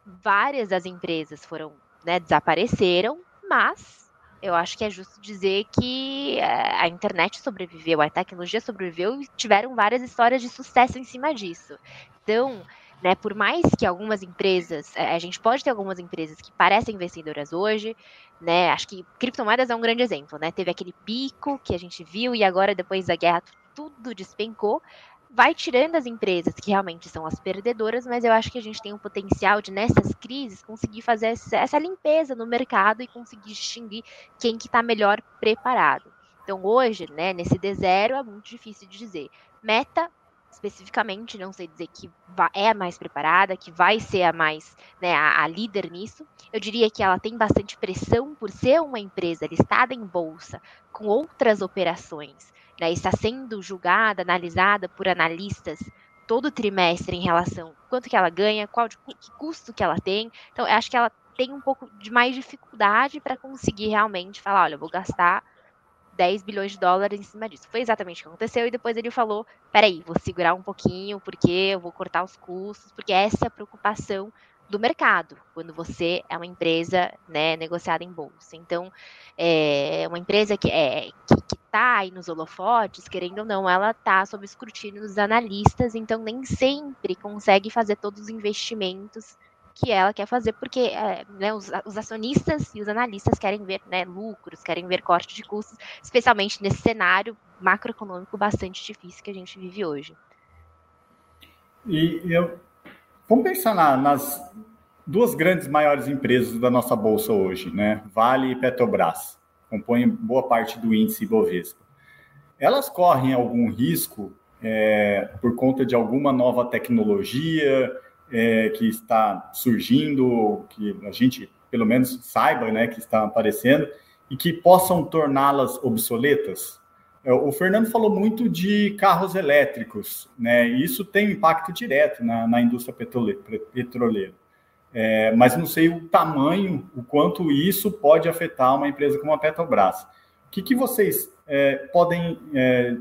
várias das empresas foram, né, desapareceram, mas eu acho que é justo dizer que é, a internet sobreviveu, a tecnologia sobreviveu e tiveram várias histórias de sucesso em cima disso. Então, né? Por mais que algumas empresas, é, a gente pode ter algumas empresas que parecem vencedoras hoje, né? Acho que criptomoedas é um grande exemplo, né? Teve aquele pico que a gente viu e agora depois da guerra tudo despencou. Vai tirando as empresas que realmente são as perdedoras, mas eu acho que a gente tem o potencial de, nessas crises, conseguir fazer essa limpeza no mercado e conseguir distinguir quem que está melhor preparado. Então, hoje, né, nesse D0, é muito difícil de dizer. Meta especificamente, não sei dizer que é a mais preparada, que vai ser a mais, né, a, a, líder nisso. Eu diria que ela tem bastante pressão por ser uma empresa listada em bolsa, com outras operações, né, está sendo julgada, analisada por analistas todo trimestre em relação quanto que ela ganha, qual que custo que ela tem. Então, eu acho que ela tem um pouco de mais dificuldade para conseguir realmente falar, olha, eu vou gastar 10 bilhões de dólares em cima disso. Foi exatamente o que aconteceu, e depois ele falou: peraí, vou segurar um pouquinho, porque eu vou cortar os custos, porque essa é a preocupação do mercado, quando você é uma empresa né, negociada em bolsa. Então, é uma empresa que é está aí nos holofotes, querendo ou não, ela está sob escrutínio dos analistas, então nem sempre consegue fazer todos os investimentos que ela quer fazer, porque é, né, os, os, acionistas e os analistas querem ver né, lucros, querem ver corte de custos, especialmente nesse cenário macroeconômico bastante difícil que a gente vive hoje.
E eu, vamos pensar na, nas duas grandes maiores empresas da nossa bolsa hoje, né? Vale e Petrobras, compõem boa parte do índice Ibovespa. Elas correm algum risco é, por conta de alguma nova tecnologia é, que está surgindo, que a gente pelo menos saiba, né, que está aparecendo e que possam torná-las obsoletas? É, o Fernando falou muito de carros elétricos, né? E isso tem impacto direto na, na indústria petroleira. É, mas não sei o tamanho, o quanto isso pode afetar uma empresa como a Petrobras. O que, que vocês é, podem é,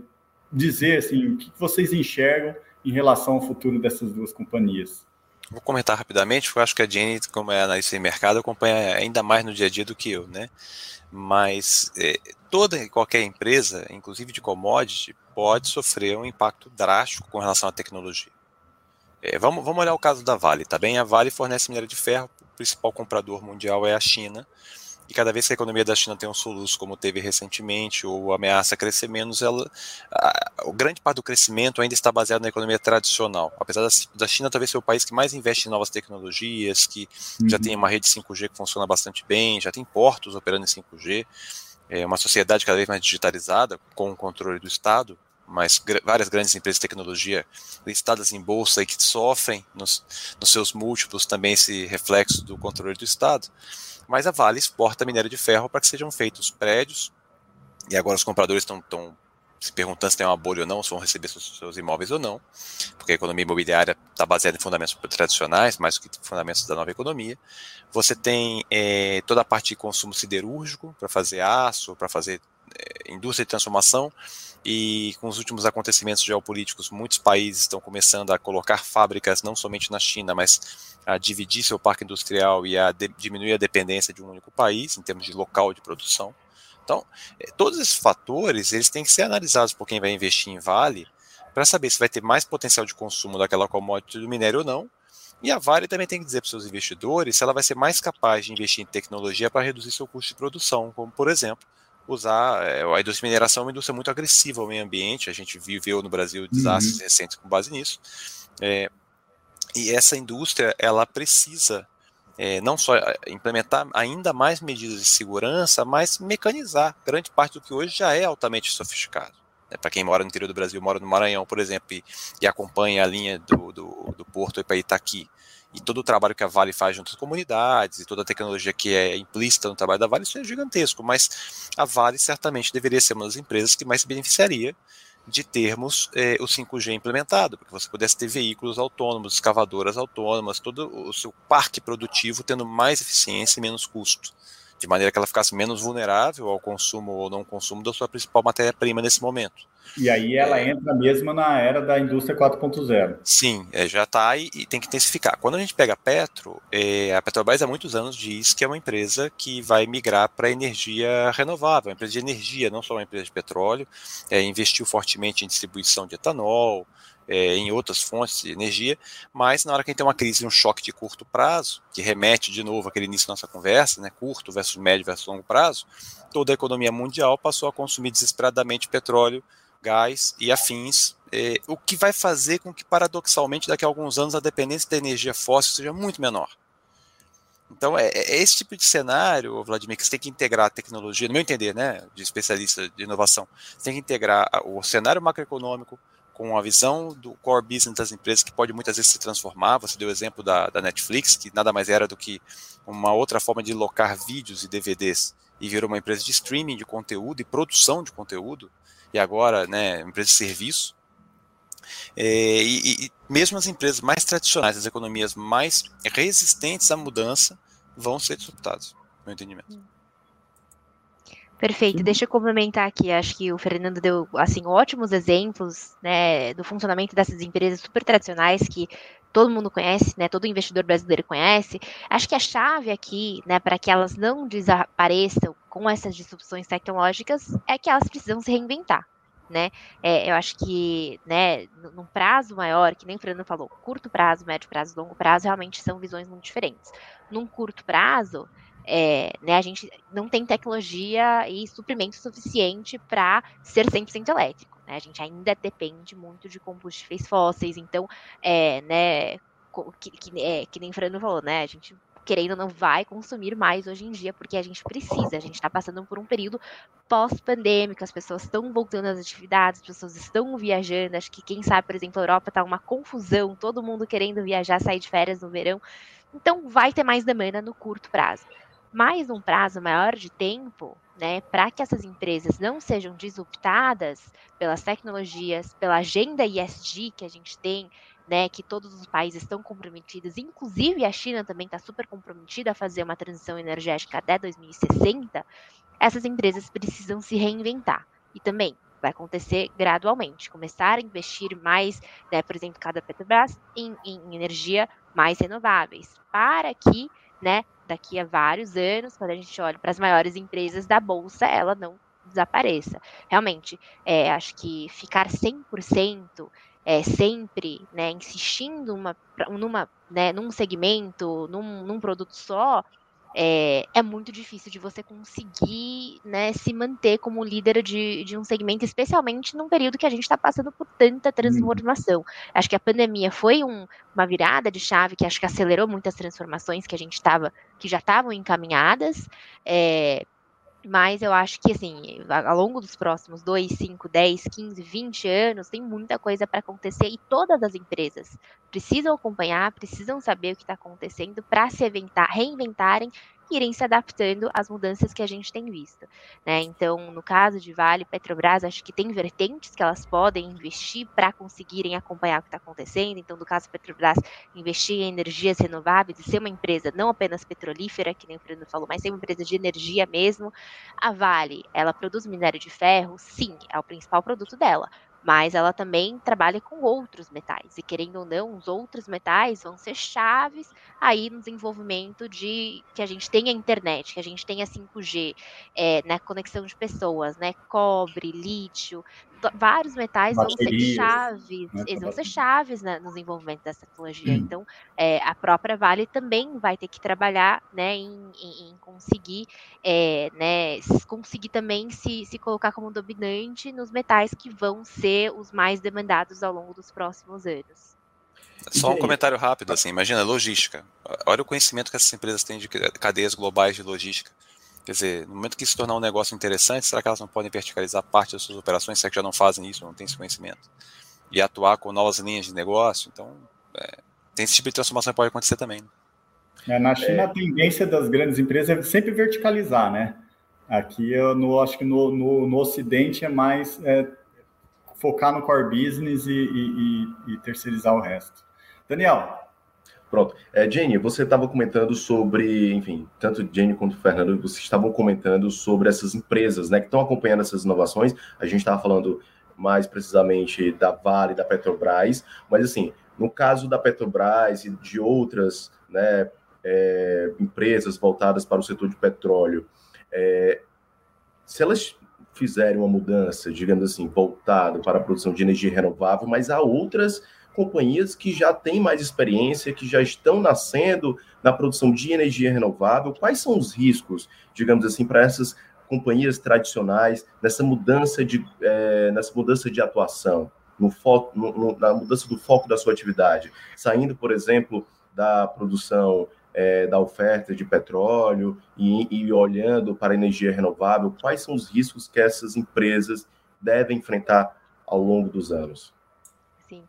dizer, assim, o que, que vocês enxergam em relação ao futuro dessas duas companhias?
Vou comentar rapidamente, eu acho que a Jenny, como é analista em mercado, acompanha ainda mais no dia a dia do que eu, né? Mas é, toda e qualquer empresa, inclusive de commodity, pode sofrer um impacto drástico com relação à tecnologia. É, vamos, vamos olhar o caso da Vale, tá bem? A Vale fornece minério de ferro, o principal comprador mundial é a China, e cada vez que a economia da China tem um soluço, como teve recentemente, ou ameaça crescer menos, ela, a, a, grande parte do crescimento ainda está baseado na economia tradicional. Apesar da, da China talvez ser o país que mais investe em novas tecnologias, que uhum. já tem uma rede 5G que funciona bastante bem, já tem portos operando em 5G, é uma sociedade cada vez mais digitalizada, com o controle do Estado, mas gr várias grandes empresas de tecnologia listadas em bolsa e que sofrem nos, nos seus múltiplos também esse reflexo do controle do Estado. Mas a Vale exporta minério de ferro para que sejam feitos prédios, e agora os compradores estão se perguntando se tem uma bolha ou não, se vão receber seus, seus imóveis ou não, porque a economia imobiliária está baseada em fundamentos tradicionais, mais do que fundamentos da nova economia. Você tem é, toda a parte de consumo siderúrgico, para fazer aço, para fazer é, indústria de transformação, e com os últimos acontecimentos geopolíticos, muitos países estão começando a colocar fábricas não somente na China, mas a dividir seu parque industrial e a diminuir a dependência de um único país em termos de local de produção. Então, eh, todos esses fatores eles têm que ser analisados por quem vai investir em Vale para saber se vai ter mais potencial de consumo daquela commodity do minério ou não. E a Vale também tem que dizer para os seus investidores se ela vai ser mais capaz de investir em tecnologia para reduzir seu custo de produção, como por exemplo usar é, a indústria de mineração é uma indústria muito agressiva ao meio ambiente. A gente viveu no Brasil desastres uhum. recentes com base nisso. É, e essa indústria ela precisa é, não só implementar ainda mais medidas de segurança, mas mecanizar grande parte do que hoje já é altamente sofisticado. É, Para quem mora no interior do Brasil, mora no Maranhão, por exemplo, e, e acompanha a linha do, do, do Porto para Itaqui, e todo o trabalho que a Vale faz junto às comunidades e toda a tecnologia que é implícita no trabalho da Vale, isso é gigantesco, mas a Vale certamente deveria ser uma das empresas que mais se beneficiaria de termos eh, o 5G implementado, porque você pudesse ter veículos autônomos, escavadoras autônomas, todo o seu parque produtivo tendo mais eficiência e menos custo de maneira que ela ficasse menos vulnerável ao consumo ou não consumo da sua principal matéria-prima nesse momento.
E aí ela é, entra mesmo na era da indústria 4.0.
Sim, é, já está e, e, tem que intensificar. Quando a gente pega a Petro, é, a Petrobras há muitos anos diz que é uma empresa que vai migrar para energia renovável, uma empresa de energia, não só uma empresa de petróleo, é, investiu fortemente em distribuição de etanol, é, em outras fontes de energia, mas na hora que a gente tem uma crise, um choque de curto prazo, que remete de novo àquele início da nossa conversa, né, curto versus médio versus longo prazo, toda a economia mundial passou a consumir desesperadamente petróleo, gás e afins, é, o que vai fazer com que, paradoxalmente, daqui a alguns anos a dependência da energia fóssil seja muito menor. Então, é, é esse tipo de cenário, Vladimir, que você tem que integrar a tecnologia, no meu entender, né, de especialista de inovação, você tem que integrar o cenário macroeconômico, com a visão do core business das empresas que pode muitas vezes se transformar. Você deu o exemplo da, da Netflix, que nada mais era do que uma outra forma de locar vídeos e DVDs e virou uma empresa de streaming de conteúdo e produção de conteúdo e agora, né, empresa de serviço. É, e, e, mesmo as empresas mais tradicionais, as economias mais resistentes à mudança, vão ser disruptadas, meu entendimento.
Perfeito. Sim. Deixa eu complementar aqui. Acho que o Fernando deu assim ótimos exemplos né, do funcionamento dessas empresas super tradicionais que todo mundo conhece, né? Todo investidor brasileiro conhece. Acho que a chave aqui, né, para que elas não desapareçam com essas disrupções tecnológicas é que elas precisam se reinventar. Né? É, eu acho que, né, num prazo maior, que nem o Fernando falou, curto prazo, médio prazo, longo prazo, realmente são visões muito diferentes. Num curto prazo, é, né, a gente não tem tecnologia e suprimento suficiente para ser 100% elétrico. Né? A gente ainda depende muito de combustíveis fósseis, então, é, né, que, que, é, que nem o Fernando falou, né, a gente querendo não vai consumir mais hoje em dia, porque a gente precisa, a gente está passando por um período pós-pandêmico, as pessoas estão voltando às atividades, as pessoas estão viajando, acho que quem sabe, por exemplo, a Europa está uma confusão, todo mundo querendo viajar, sair de férias no verão, então vai ter mais demanda no curto prazo mais um prazo maior de tempo, né, para que essas empresas não sejam disruptadas pelas tecnologias, pela agenda ESG que a gente tem, né, que todos os países estão comprometidos, inclusive a China também está super comprometida a fazer uma transição energética até 2060, essas empresas precisam se reinventar. E também vai acontecer gradualmente, começar a investir mais, né, por exemplo, cada Petrobras, em, em energia mais renováveis, para que né, daqui a vários anos, quando a gente olha para as maiores empresas da bolsa, ela não desapareça. Realmente, é, acho que ficar 100% é, sempre né, insistindo uma, numa, né, num segmento, num, num produto só, é, é, muito difícil de você conseguir né, se manter como líder de, de, um segmento, especialmente num período que a gente está passando por tanta transformação. Acho que a pandemia foi um, uma virada de chave que acho que acelerou muitas transformações que a gente estava, que já estavam encaminhadas. É, mas eu acho que, assim, ao longo dos próximos 2, 5, 10, 15, 20 anos, tem muita coisa para acontecer e todas as empresas precisam acompanhar, precisam saber o que está acontecendo para se inventar, reinventarem irem se adaptando às mudanças que a gente tem visto. Né? Então, no caso de Vale, Petrobras, acho que tem vertentes que elas podem investir para conseguirem acompanhar o que está acontecendo. Então, no caso Petrobras, investir em energias renováveis e ser uma empresa não apenas petrolífera, que nem o Fernando falou, mas ser uma empresa de energia mesmo. A Vale, ela produz minério de ferro? Sim, é o principal produto dela mas ela também trabalha com outros metais. E querendo ou não, os outros metais vão ser chaves aí no desenvolvimento de que a gente tenha internet, que a gente tenha 5G, é, na conexão de pessoas, né? Cobre, lítio, vários metais Baterias, vão ser chaves, né, eles vão ser chaves né, no desenvolvimento dessa tecnologia. Hum. Então, é, a própria Vale também vai ter que trabalhar né, em, em, em conseguir, é, né, conseguir também se, se colocar como dominante nos metais que vão ser os mais demandados ao longo dos próximos anos.
Só um comentário rápido, assim, imagina, logística. Olha o conhecimento que essas empresas têm de cadeias globais de logística. Quer dizer, no momento que isso tornar um negócio interessante, será que elas não podem verticalizar parte das suas operações, será que já não fazem isso, não têm esse conhecimento? E atuar com novas linhas de negócio? Então, é, tem esse tipo de transformação que pode acontecer também.
Né? É, na China, é... a tendência das grandes empresas é sempre verticalizar, né? Aqui, eu no, acho que no, no, no Ocidente é mais é, focar no core business e, e, e, e terceirizar o resto. Daniel,
Pronto. É, Jenny, você estava comentando sobre, enfim, tanto Jenny quanto Fernando, vocês estavam comentando sobre essas empresas, né, que estão acompanhando essas inovações. A gente estava falando mais precisamente da Vale, da Petrobras, mas assim, no caso da Petrobras e de outras, né, é, empresas voltadas para o setor de petróleo, é, se elas fizerem uma mudança, digamos assim, voltada para a produção de energia renovável, mas há outras companhias que já têm mais experiência, que já estão nascendo na produção de energia renovável. Quais são os riscos, digamos assim, para essas companhias tradicionais nessa mudança de, é, nessa mudança de atuação, no foco, no, no, na mudança do foco da sua atividade, saindo, por exemplo, da produção é, da oferta de petróleo e, e olhando para a energia renovável, quais são os riscos que essas empresas devem enfrentar ao longo dos anos?
sim.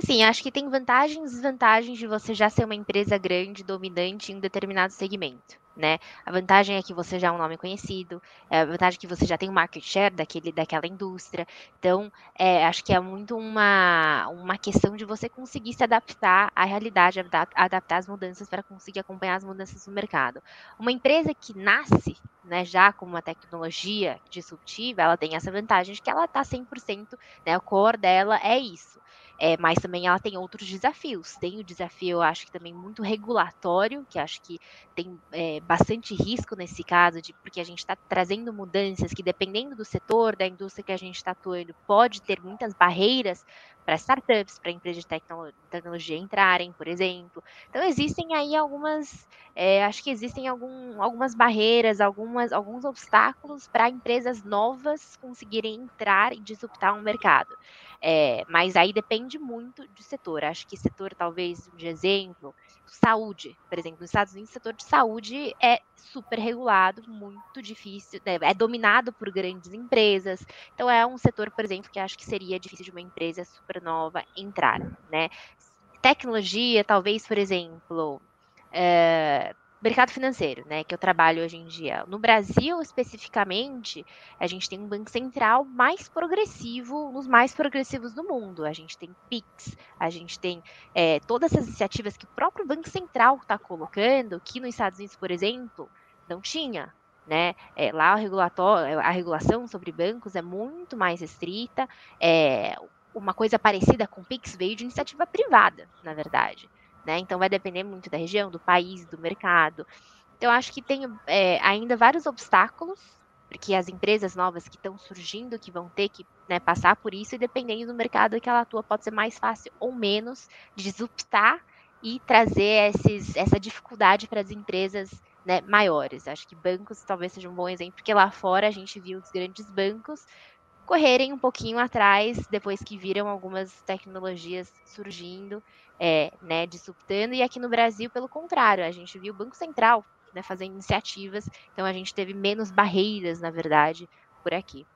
Assim, acho que tem vantagens e desvantagens de você já ser uma empresa grande, dominante em um determinado segmento né? A vantagem é que você já é um nome conhecido, é a vantagem é que você já tem um market share daquele, daquela indústria. Então, é, acho que é muito uma, uma questão de você conseguir se adaptar à realidade, adaptar as mudanças para conseguir acompanhar as mudanças do mercado. Uma empresa que nasce né, já com uma tecnologia disruptiva, ela tem essa vantagem de que ela está 100%, né, o core dela é isso. É, mas também ela tem outros desafios. Tem o desafio, eu acho que também muito regulatório, que acho que tem é, bastante risco nesse caso, de, porque a gente está trazendo mudanças que, dependendo do setor, da indústria que a gente está atuando, pode ter muitas barreiras para startups, para empresas de tecnologia entrarem, por exemplo. Então, existem aí algumas, é, acho que existem algum, algumas barreiras, algumas, alguns obstáculos para empresas novas conseguirem entrar e disruptar um mercado. É, mas aí depende muito do setor. Acho que setor, talvez, de exemplo, saúde, por exemplo, nos Estados Unidos, o setor de saúde é super regulado, muito difícil, né, é dominado por grandes empresas. Então, é um setor, por exemplo, que acho que seria difícil de uma empresa super nova entrar, né? Tecnologia, talvez, por exemplo, é, mercado financeiro, né, que eu trabalho hoje em dia. No Brasil, especificamente, a gente tem um banco central mais progressivo, nos mais progressivos do mundo. A gente tem PIX, a gente tem é, todas essas iniciativas que o próprio Banco Central está colocando, que nos Estados Unidos, por exemplo, não tinha. Né? É, lá a regulação sobre bancos é muito mais restrita. É, uma coisa parecida com o PIX veio de iniciativa privada, na verdade né? Então vai depender muito da região, do país, do mercado. Então acho que tem é, ainda vários obstáculos, porque as empresas novas que estão surgindo, que vão ter que né, passar por isso, e dependendo do mercado que ela atua, pode ser mais fácil ou menos de e trazer esses, essa dificuldade para as empresas né, maiores. Acho que bancos talvez seja um bom exemplo, porque lá fora a gente viu os grandes bancos correrem um pouquinho atrás depois que viram algumas tecnologias surgindo é, né, disruptando, e aqui no Brasil, pelo contrário, a gente viu o Banco Central né, fazendo iniciativas, então a gente teve menos barreiras, na verdade, por aqui.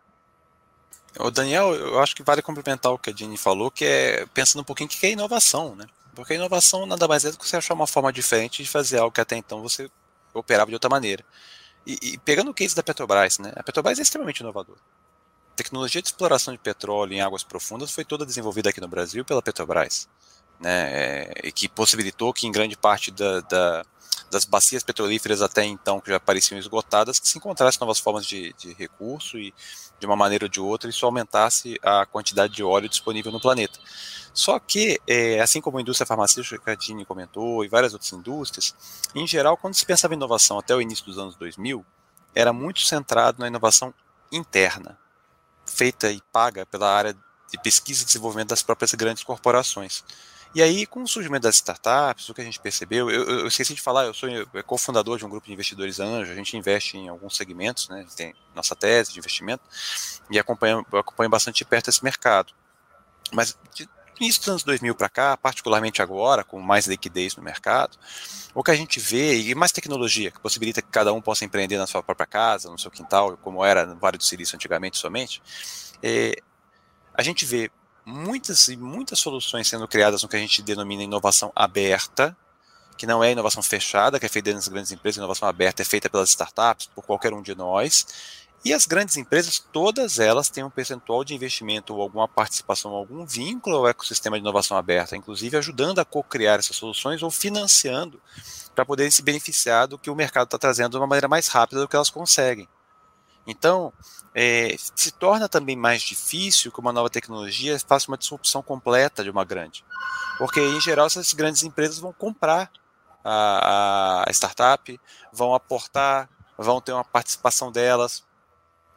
O Daniel, eu acho que vale complementar o que a Jenny falou, que é pensando um pouquinho o que é inovação, né? Porque a inovação nada mais é do que você achar uma forma diferente de fazer algo que até então você operava de outra maneira. E, e pegando o case da Petrobras, né? A Petrobras é extremamente inovadora. A tecnologia de exploração de petróleo em águas profundas foi toda desenvolvida aqui no Brasil pela Petrobras né, é, que possibilitou que em grande parte da, da, das bacias petrolíferas até então, que já pareciam esgotadas, que se encontrassem novas formas de, de recurso e, de uma maneira ou de outra, isso aumentasse a quantidade de óleo disponível no planeta. Só que, é, assim como a indústria farmacêutica que a Dini comentou e várias outras indústrias, em geral, quando se pensava em inovação até o início dos anos 2000, era muito centrado na inovação interna, feita e paga pela área de pesquisa e desenvolvimento das próprias grandes corporações. E aí, com o surgimento das startups, o que a gente percebeu, eu, eu esqueci de falar, eu sou cofundador de um grupo de investidores anjo, a gente investe em alguns segmentos, né, tem nossa tese de investimento, e acompanho, acompanho bastante de perto esse mercado. Mas de início dos anos 2000 para cá, particularmente agora, com mais liquidez no mercado, o que a gente vê, e mais tecnologia, que possibilita que cada um possa empreender na sua própria casa, no seu quintal, como era no Vale do Silício antigamente somente, é, a gente vê muitas e muitas soluções sendo criadas no que a gente denomina inovação aberta, que não é inovação fechada, que é feita nas grandes empresas, inovação aberta é feita pelas startups, por qualquer um de nós. E as grandes empresas, todas elas têm um percentual de investimento ou alguma participação, algum vínculo ao ecossistema de inovação aberta, inclusive ajudando a co-criar essas soluções ou financiando para poderem se beneficiar do que o mercado está trazendo de uma maneira mais rápida do que elas conseguem. Então, é, se torna também mais difícil que uma nova tecnologia faça uma disrupção completa de uma grande. Porque, em geral, essas grandes empresas vão comprar a, a startup, vão aportar, vão ter uma participação delas,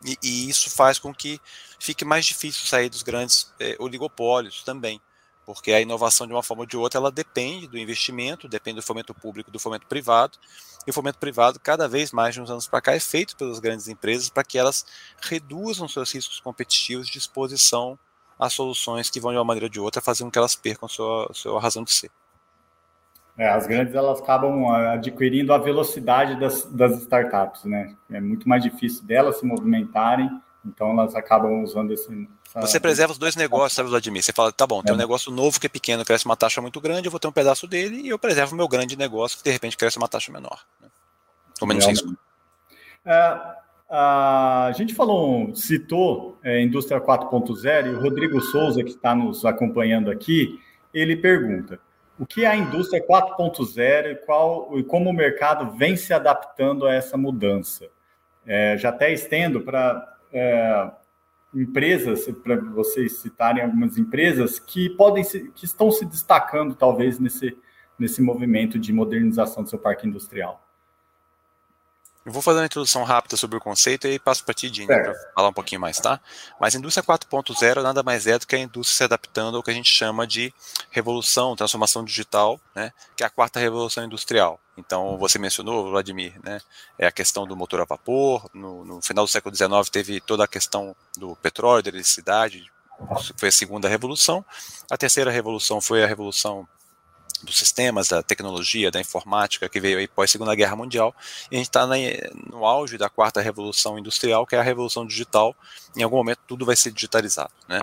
e, e, isso faz com que fique mais difícil sair dos grandes é, oligopólios também porque a inovação de uma forma ou de outra ela depende do investimento, depende do fomento público, do fomento privado, e o fomento privado cada vez mais de uns anos para cá é feito pelas grandes empresas para que elas reduzam seus riscos competitivos de exposição a soluções que vão de uma maneira ou de outra fazer com que elas percam sua, sua razão de ser.
É, as grandes elas acabam ah, adquirindo a velocidade das, das startups, né? É muito mais difícil delas se movimentarem, então elas acabam usando esse,
Você preserva os dois negócios, sabe, Vladimir? Você fala, tá bom, tem um é. negócio novo que é pequeno, cresce uma taxa muito grande, eu vou ter um pedaço dele e eu preservo o meu grande negócio que de repente cresce uma taxa menor. Né? Com menos risco.
É, a gente falou, citou é, Indústria 4.0 e o Rodrigo Souza, que está nos acompanhando aqui, ele pergunta: o que é a indústria 4.0 e, qual, e como o mercado vem se adaptando a essa mudança? É, já até estendo para é, empresas, para vocês citarem algumas empresas que podem se, que estão se destacando talvez nesse, nesse movimento de modernização do seu parque industrial.
Eu vou fazer uma introdução rápida sobre o conceito e passo para ti, Dini, para falar um pouquinho mais, tá? Mas a indústria 4.0 nada mais é do que a indústria se adaptando ao que a gente chama de revolução, transformação digital, né? Que é a quarta revolução industrial. Então, você mencionou, Vladimir, né? É a questão do motor a vapor. No, no final do século XIX teve toda a questão do petróleo, da eletricidade. Foi a segunda revolução. A terceira revolução foi a revolução dos sistemas, da tecnologia, da informática que veio aí pós Segunda Guerra Mundial, e a gente está no auge da quarta revolução industrial, que é a revolução digital. Em algum momento tudo vai ser digitalizado, né?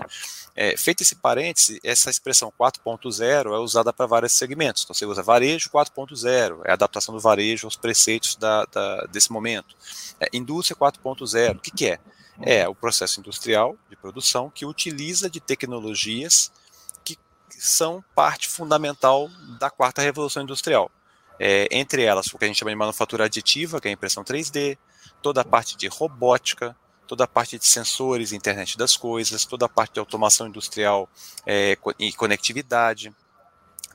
É, feito esse parêntese, essa expressão 4.0 é usada para vários segmentos. Então você usa varejo 4.0, é a adaptação do varejo aos preceitos da, da, desse momento. É, indústria 4.0, o que, que é? É o processo industrial de produção que utiliza de tecnologias são parte fundamental da quarta revolução industrial. É, entre elas, o que a gente chama de manufatura aditiva, que é a impressão 3D, toda a parte de robótica, toda a parte de sensores, internet das coisas, toda a parte de automação industrial é, e conectividade,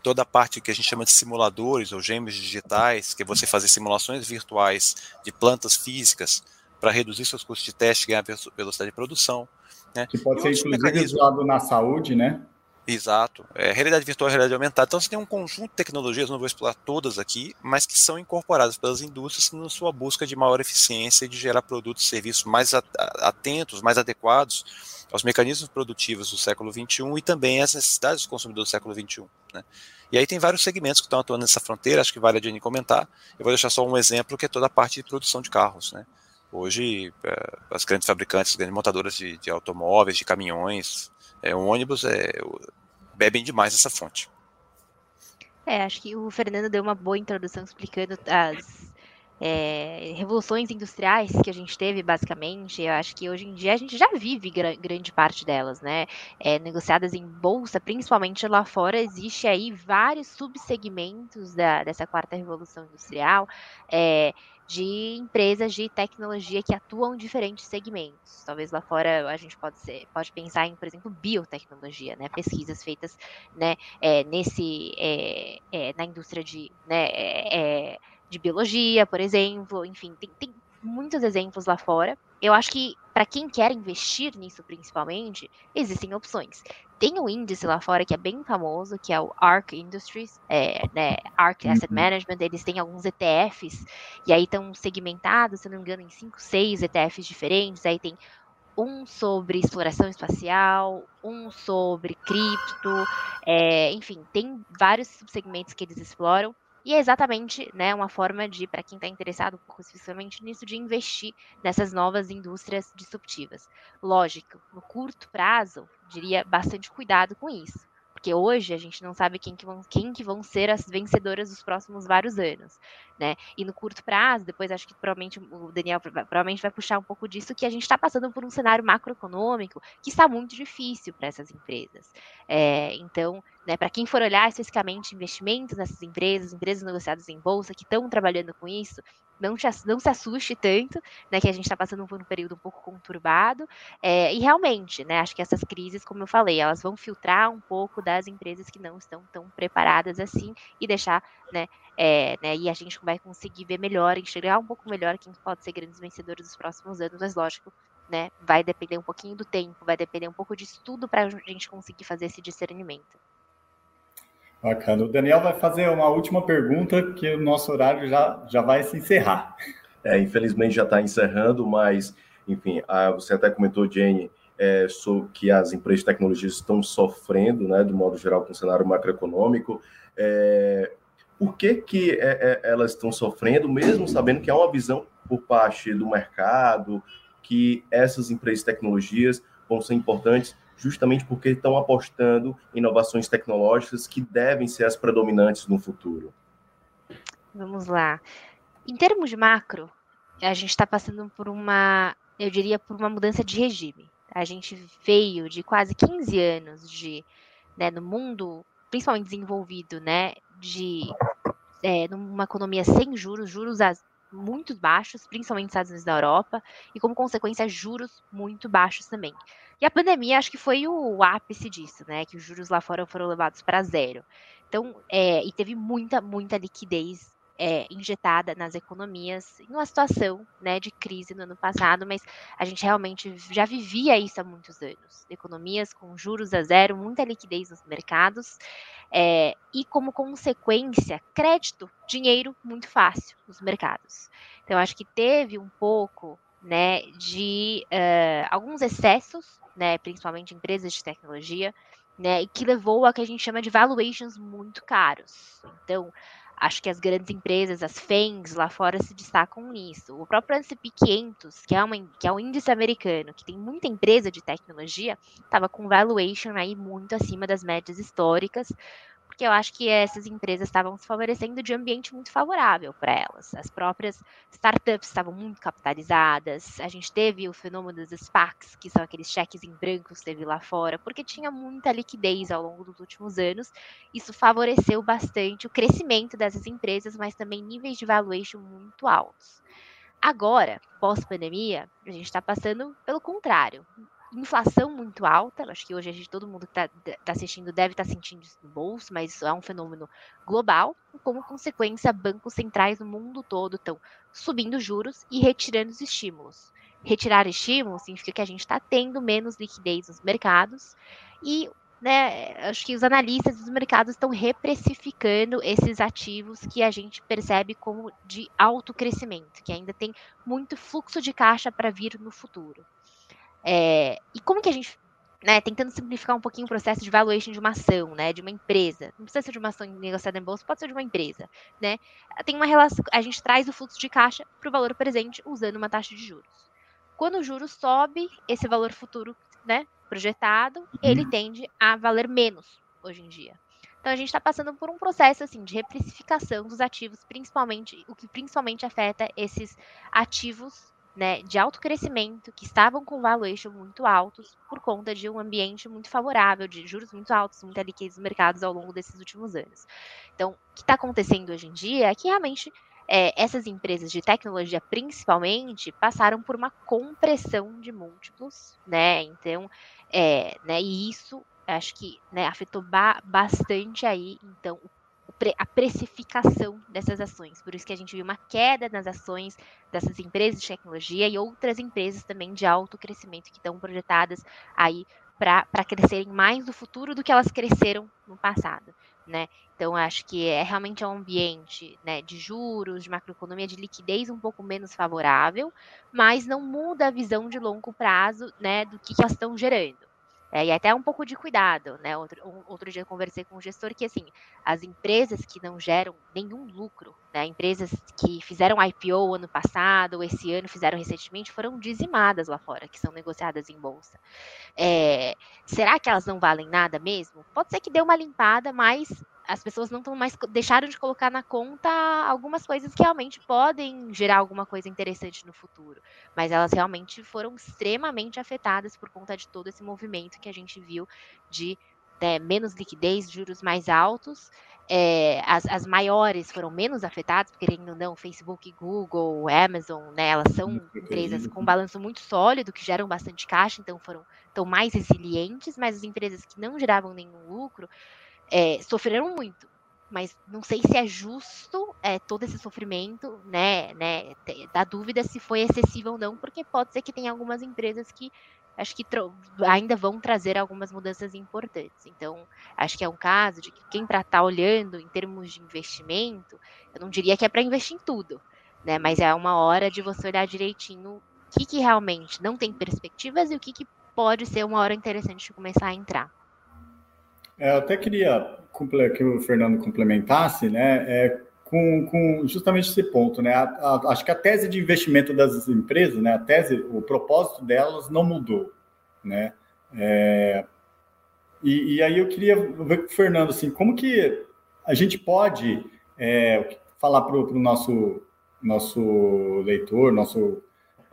toda a parte que a gente chama de simuladores ou gêmeos digitais, que é você fazer simulações virtuais de plantas físicas para reduzir seus custos de teste e ganhar velocidade de produção. Né?
Que pode ser inclusive usado na saúde, né?
Exato. É, realidade virtual realidade aumentada. Então você tem um conjunto de tecnologias, não vou explorar todas aqui, mas que são incorporadas pelas indústrias na sua busca de maior eficiência e de gerar produtos e serviços mais atentos, mais adequados aos mecanismos produtivos do século XXI e também às necessidades dos consumidores do século XXI. Né? E aí tem vários segmentos que estão atuando nessa fronteira, acho que vale a Jenny comentar. Eu vou deixar só um exemplo, que é toda a parte de produção de carros. Né? Hoje, é, as grandes fabricantes, as grandes montadoras de, de automóveis, de caminhões, é, o ônibus é, bebem demais essa fonte.
É, acho que o Fernando deu uma boa introdução explicando as é, revoluções industriais que a gente teve, basicamente. Eu acho que hoje em dia a gente já vive gra grande parte delas, né? É, negociadas em bolsa, principalmente lá fora, existe aí vários subsegmentos dessa quarta revolução industrial. É, de empresas de tecnologia que atuam em diferentes segmentos. Talvez lá fora a gente pode, ser, pode pensar em, por exemplo, biotecnologia, né? pesquisas feitas né, é, nesse, é, é, na indústria de, né, é, é, de biologia, por exemplo, enfim, tem, tem muitos exemplos lá fora. Eu acho que para quem quer investir nisso principalmente, existem opções. Tem um índice lá fora que é bem famoso, que é o ARC Industries, é, né, ARC Asset uhum. Management, eles têm alguns ETFs, e aí estão segmentados, se não me engano, em 5, 6 ETFs diferentes, aí tem um sobre exploração espacial, um sobre cripto, é, enfim, tem vários subsegmentos que eles exploram. E é exatamente né, uma forma de, para quem está interessado um pouco especificamente nisso, de investir nessas novas indústrias disruptivas. Lógico, no curto prazo, diria bastante cuidado com isso porque hoje a gente não sabe quem que vão, quem que vão ser as vencedoras dos próximos vários anos, né? E no curto prazo, depois acho que provavelmente o Daniel provavelmente vai puxar um pouco disso, que a gente está passando por um cenário macroeconômico que está muito difícil para essas empresas. É, então, né, para quem for olhar especificamente investimentos nessas empresas, empresas negociadas em bolsa que estão trabalhando com isso, não, te, não se assuste tanto, né, que a gente está passando por um período um pouco conturbado, é, e realmente, né, acho que essas crises, como eu falei, elas vão filtrar um pouco das empresas que não estão tão preparadas assim e deixar, né, é, né, e a gente vai conseguir ver melhor, enxergar um pouco melhor quem pode ser grandes vencedores dos próximos anos, mas lógico, né, vai depender um pouquinho do tempo, vai depender um pouco de estudo para a gente conseguir fazer esse discernimento.
Bacana. O Daniel vai fazer uma última pergunta, que o nosso horário já, já vai se encerrar.
É, infelizmente já está encerrando, mas, enfim, a, você até comentou, Jane, é, sobre que as empresas de tecnologia estão sofrendo, né, do modo geral, com o cenário macroeconômico. É, por que, que é, é elas estão sofrendo, mesmo sabendo que há uma visão por parte do mercado, que essas empresas de tecnologias vão ser importantes justamente porque estão apostando em inovações tecnológicas que devem ser as predominantes no futuro?
Vamos lá. Em termos de macro, a gente está passando por uma, eu diria, por uma mudança de regime. A gente veio de quase 15 anos de, né, no mundo, principalmente desenvolvido, né, de é, numa economia sem juros, juros muito baixos, principalmente nos Estados Unidos na Europa, e como consequência, juros muito baixos também. E a pandemia acho que foi o ápice disso, né? Que os juros lá fora foram levados para zero. Então, é, e teve muita, muita liquidez é, injetada nas economias em uma situação né, de crise no ano passado, mas a gente realmente já vivia isso há muitos anos. Economias com juros a zero, muita liquidez nos mercados, é, e como consequência, crédito, dinheiro muito fácil nos mercados. Então, acho que teve um pouco né, de uh, alguns excessos, né, principalmente empresas de tecnologia, né, e que levou a que a gente chama de valuations muito caros. Então, acho que as grandes empresas, as FANGs lá fora se destacam nisso. O próprio S&P 500, que é, uma, que é um índice americano, que tem muita empresa de tecnologia, estava com valuation aí muito acima das médias históricas, porque eu acho que essas empresas estavam se favorecendo de um ambiente muito favorável para elas. As próprias startups estavam muito capitalizadas, a gente teve o fenômeno dos SPACs, que são aqueles cheques em branco que teve lá fora, porque tinha muita liquidez ao longo dos últimos anos. Isso favoreceu bastante o crescimento dessas empresas, mas também níveis de valuation muito altos. Agora, pós-pandemia, a gente está passando pelo contrário inflação muito alta. Acho que hoje a gente, todo mundo que está tá assistindo deve estar tá sentindo isso no bolso, mas é um fenômeno global. Como consequência, bancos centrais no mundo todo estão subindo juros e retirando os estímulos. Retirar estímulos significa que a gente está tendo menos liquidez nos mercados e né, acho que os analistas dos mercados estão reprecificando esses ativos que a gente percebe como de alto crescimento, que ainda tem muito fluxo de caixa para vir no futuro. É, e como que a gente, né, tentando simplificar um pouquinho o processo de valuation de uma ação, né, de uma empresa, não precisa ser de uma ação negociada em bolsa, pode ser de uma empresa, né, tem uma relação, a gente traz o fluxo de caixa para o valor presente usando uma taxa de juros. Quando o juro sobe, esse valor futuro, né, projetado, ele uhum. tende a valer menos hoje em dia. Então a gente está passando por um processo assim de reprecificação dos ativos, principalmente o que principalmente afeta esses ativos né, de alto crescimento, que estavam com valuation muito altos por conta de um ambiente muito favorável, de juros muito altos, muita liquidez nos mercados ao longo desses últimos anos. Então, o que está acontecendo hoje em dia é que realmente é, essas empresas de tecnologia, principalmente, passaram por uma compressão de múltiplos, né? Então, é, né, e isso acho que né, afetou ba bastante aí, então, o a precificação dessas ações. Por isso que a gente viu uma queda nas ações dessas empresas de tecnologia e outras empresas também de alto crescimento que estão projetadas aí para crescerem mais no futuro do que elas cresceram no passado. Né? Então, acho que é realmente um ambiente né, de juros, de macroeconomia, de liquidez um pouco menos favorável, mas não muda a visão de longo prazo né, do que, que elas estão gerando. É, e até um pouco de cuidado, né? Outro, um, outro dia eu conversei com um gestor que, assim, as empresas que não geram nenhum lucro, né? Empresas que fizeram IPO ano passado, esse ano fizeram recentemente, foram dizimadas lá fora, que são negociadas em bolsa. É, será que elas não valem nada mesmo? Pode ser que dê uma limpada, mas as pessoas não estão mais deixaram de colocar na conta algumas coisas que realmente podem gerar alguma coisa interessante no futuro, mas elas realmente foram extremamente afetadas por conta de todo esse movimento que a gente viu de né, menos liquidez, juros mais altos. É, as, as, maiores foram menos afetadas, porque querendo ou não, Facebook, Google, Amazon, né, elas são empresas com balanço muito sólido, que geram bastante caixa, então foram tão mais resilientes, mas as empresas que não geravam nenhum lucro é, sofreram muito. Mas não sei se é justo é, todo esse sofrimento, né, né, da dúvida se foi excessivo ou não, porque pode ser que tenha algumas empresas que acho que ainda vão trazer algumas mudanças importantes. Então, acho que é um caso de que quem para estar tá olhando em termos de investimento, eu não diria que é para investir em tudo, né? Mas é uma hora de você olhar direitinho o que, que realmente não tem perspectivas e o que, que pode ser uma hora interessante de começar a entrar.
É, eu até queria que o Fernando complementasse, né, é, com, com, justamente esse ponto, né? A, a, acho que a tese de investimento das empresas, né, a tese, o propósito delas não mudou, né? É, e, e, aí eu queria ver com o Fernando, assim, como que a gente pode é, falar para o nosso, nosso leitor, nosso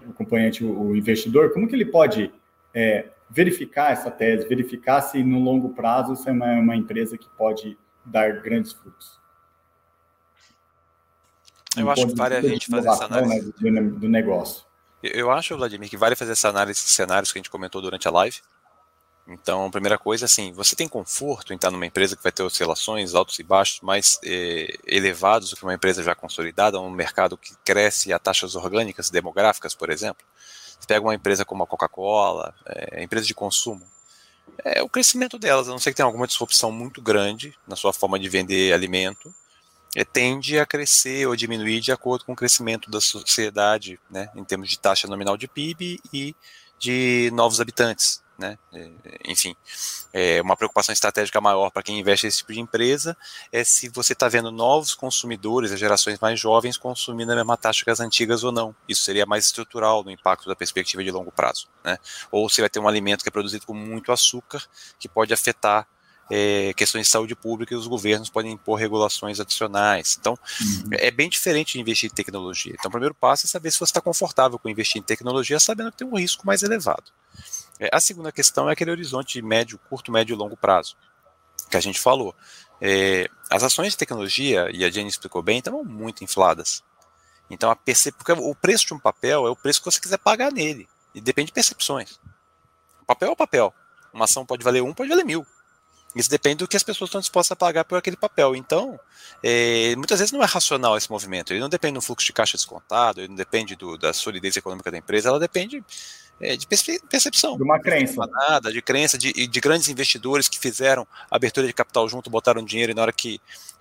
acompanhante, o investidor, como que ele pode é, verificar essa tese, verificar se no longo prazo isso é uma, uma empresa que pode dar grandes frutos?
Eu acho que vale a gente fazer essa análise.
Né, do, do negócio.
Eu acho, Vladimir, que vale fazer essa análise de cenários que a gente comentou durante a live. Então, primeira coisa, assim, você tem conforto em estar numa empresa que vai ter oscilações altos e baixos mais eh, elevados do que uma empresa já consolidada, um mercado que cresce a taxas orgânicas demográficas, por exemplo. Pega uma empresa como a Coca-Cola, é, empresa de consumo, é o crescimento delas, a não ser que tenha alguma disrupção muito grande na sua forma de vender alimento, é, tende a crescer ou diminuir de acordo com o crescimento da sociedade, né, em termos de taxa nominal de PIB e de novos habitantes né? É, enfim, é uma preocupação estratégica maior para quem investe nesse tipo de empresa é se você está vendo novos consumidores, as gerações mais jovens, consumindo a mesma taxa que as antigas ou não. Isso seria mais estrutural no impacto da perspectiva de longo prazo. Né? Ou se vai ter um alimento que é produzido com muito açúcar, que pode afetar é, questões de saúde pública e os governos podem impor regulações adicionais. Então, uhum. é bem diferente de investir em tecnologia. Então, o primeiro passo é saber se você está confortável com investir em tecnologia, sabendo que tem um risco mais elevado. É, a segunda questão é aquele horizonte médio, curto, médio e longo prazo, que a gente falou. É, as ações de tecnologia, e a Jenny explicou bem, estão muito infladas. Então, a perce... porque o preço de um papel é o preço que você quiser pagar nele, e depende de percepções. O papel é o papel. Uma ação pode valer um, pode valer mil. Isso depende do que as pessoas estão dispostas a pagar por aquele papel. Então, é, muitas vezes não é racional esse movimento. Ele não depende do fluxo de caixa descontado, ele não depende do, da solidez econômica da empresa, ela depende é, de percepção.
De uma crença.
Nada, de crença, de, de grandes investidores que fizeram abertura de capital junto, botaram dinheiro e na hora que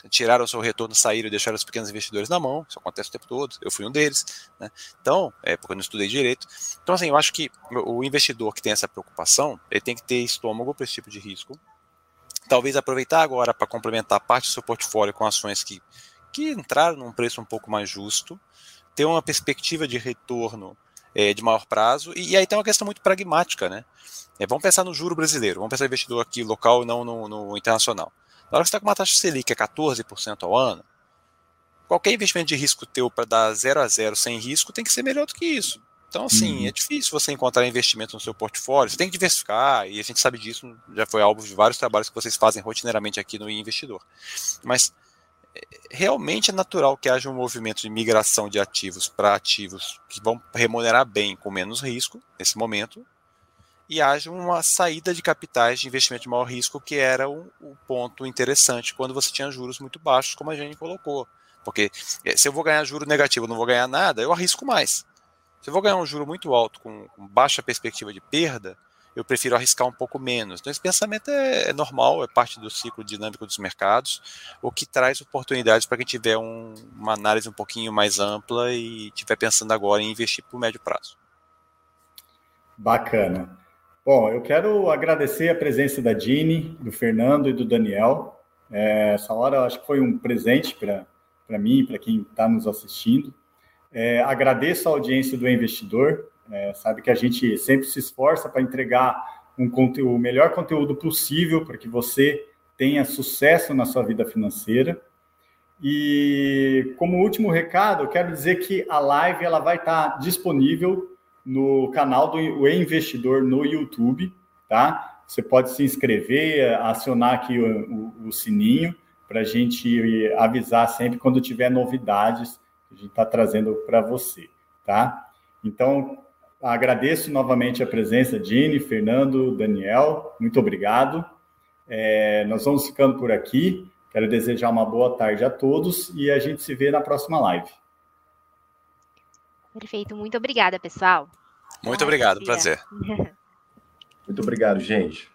tiraram o seu retorno, saíram e deixaram os pequenos investidores na mão. Isso acontece o tempo todo. Eu fui um deles. Né? Então, é porque eu não estudei direito. Então, assim, eu acho que o investidor que tem essa preocupação, ele tem que ter estômago para esse tipo de risco. Talvez aproveitar agora para complementar parte do seu portfólio com ações que, que entraram num preço um pouco mais justo, ter uma perspectiva de retorno é, de maior prazo. E, e, aí tem uma questão muito pragmática, né? É, vamos pensar no juro brasileiro, vamos pensar no investidor aqui local e não no, no internacional. Na hora que você está com uma taxa Selic é 14% ao ano, qualquer investimento de risco teu para dar 0 a 0 sem risco tem que ser melhor do que isso. Então, assim, uhum. é difícil você encontrar investimento no seu portfólio. Você tem que diversificar, e a gente sabe disso, já foi alvo de vários trabalhos que vocês fazem rotineiramente aqui no Investidor. Mas realmente é natural que haja um movimento de migração de ativos para ativos que vão remunerar bem com menos risco nesse momento e haja uma saída de capitais de investimento de maior risco que era o, o ponto interessante quando você tinha juros muito baixos como a gente colocou. Porque eh, se eu vou ganhar juro negativo não vou ganhar nada eu arrisco mais. Se eu vou ganhar um juro muito alto com, com baixa perspectiva de perda eu prefiro arriscar um pouco menos. Então, esse pensamento é, é normal, é parte do ciclo dinâmico dos mercados, o que traz oportunidades para quem tiver um, uma análise um pouquinho mais ampla e estiver pensando agora em investir por médio prazo.
Bacana. Bom, eu quero agradecer a presença da Dini, do Fernando e do Daniel. É, essa hora acho que foi um presente para mim para quem está nos assistindo. É, agradeço a audiência do investidor. É, sabe que a gente sempre se esforça para entregar um conteúdo, o melhor conteúdo possível para que você tenha sucesso na sua vida financeira. E como último recado, eu quero dizer que a live ela vai estar disponível no canal do o Investidor no YouTube, tá? Você pode se inscrever, acionar aqui o, o, o sininho para a gente avisar sempre quando tiver novidades que a gente está trazendo para você, tá? Então, Agradeço novamente a presença, Dini, Fernando, Daniel, muito obrigado. É, nós vamos ficando por aqui. Quero desejar uma boa tarde a todos e a gente se vê na próxima live.
Perfeito, muito obrigada, pessoal.
Muito obrigado, prazer.
muito obrigado, gente.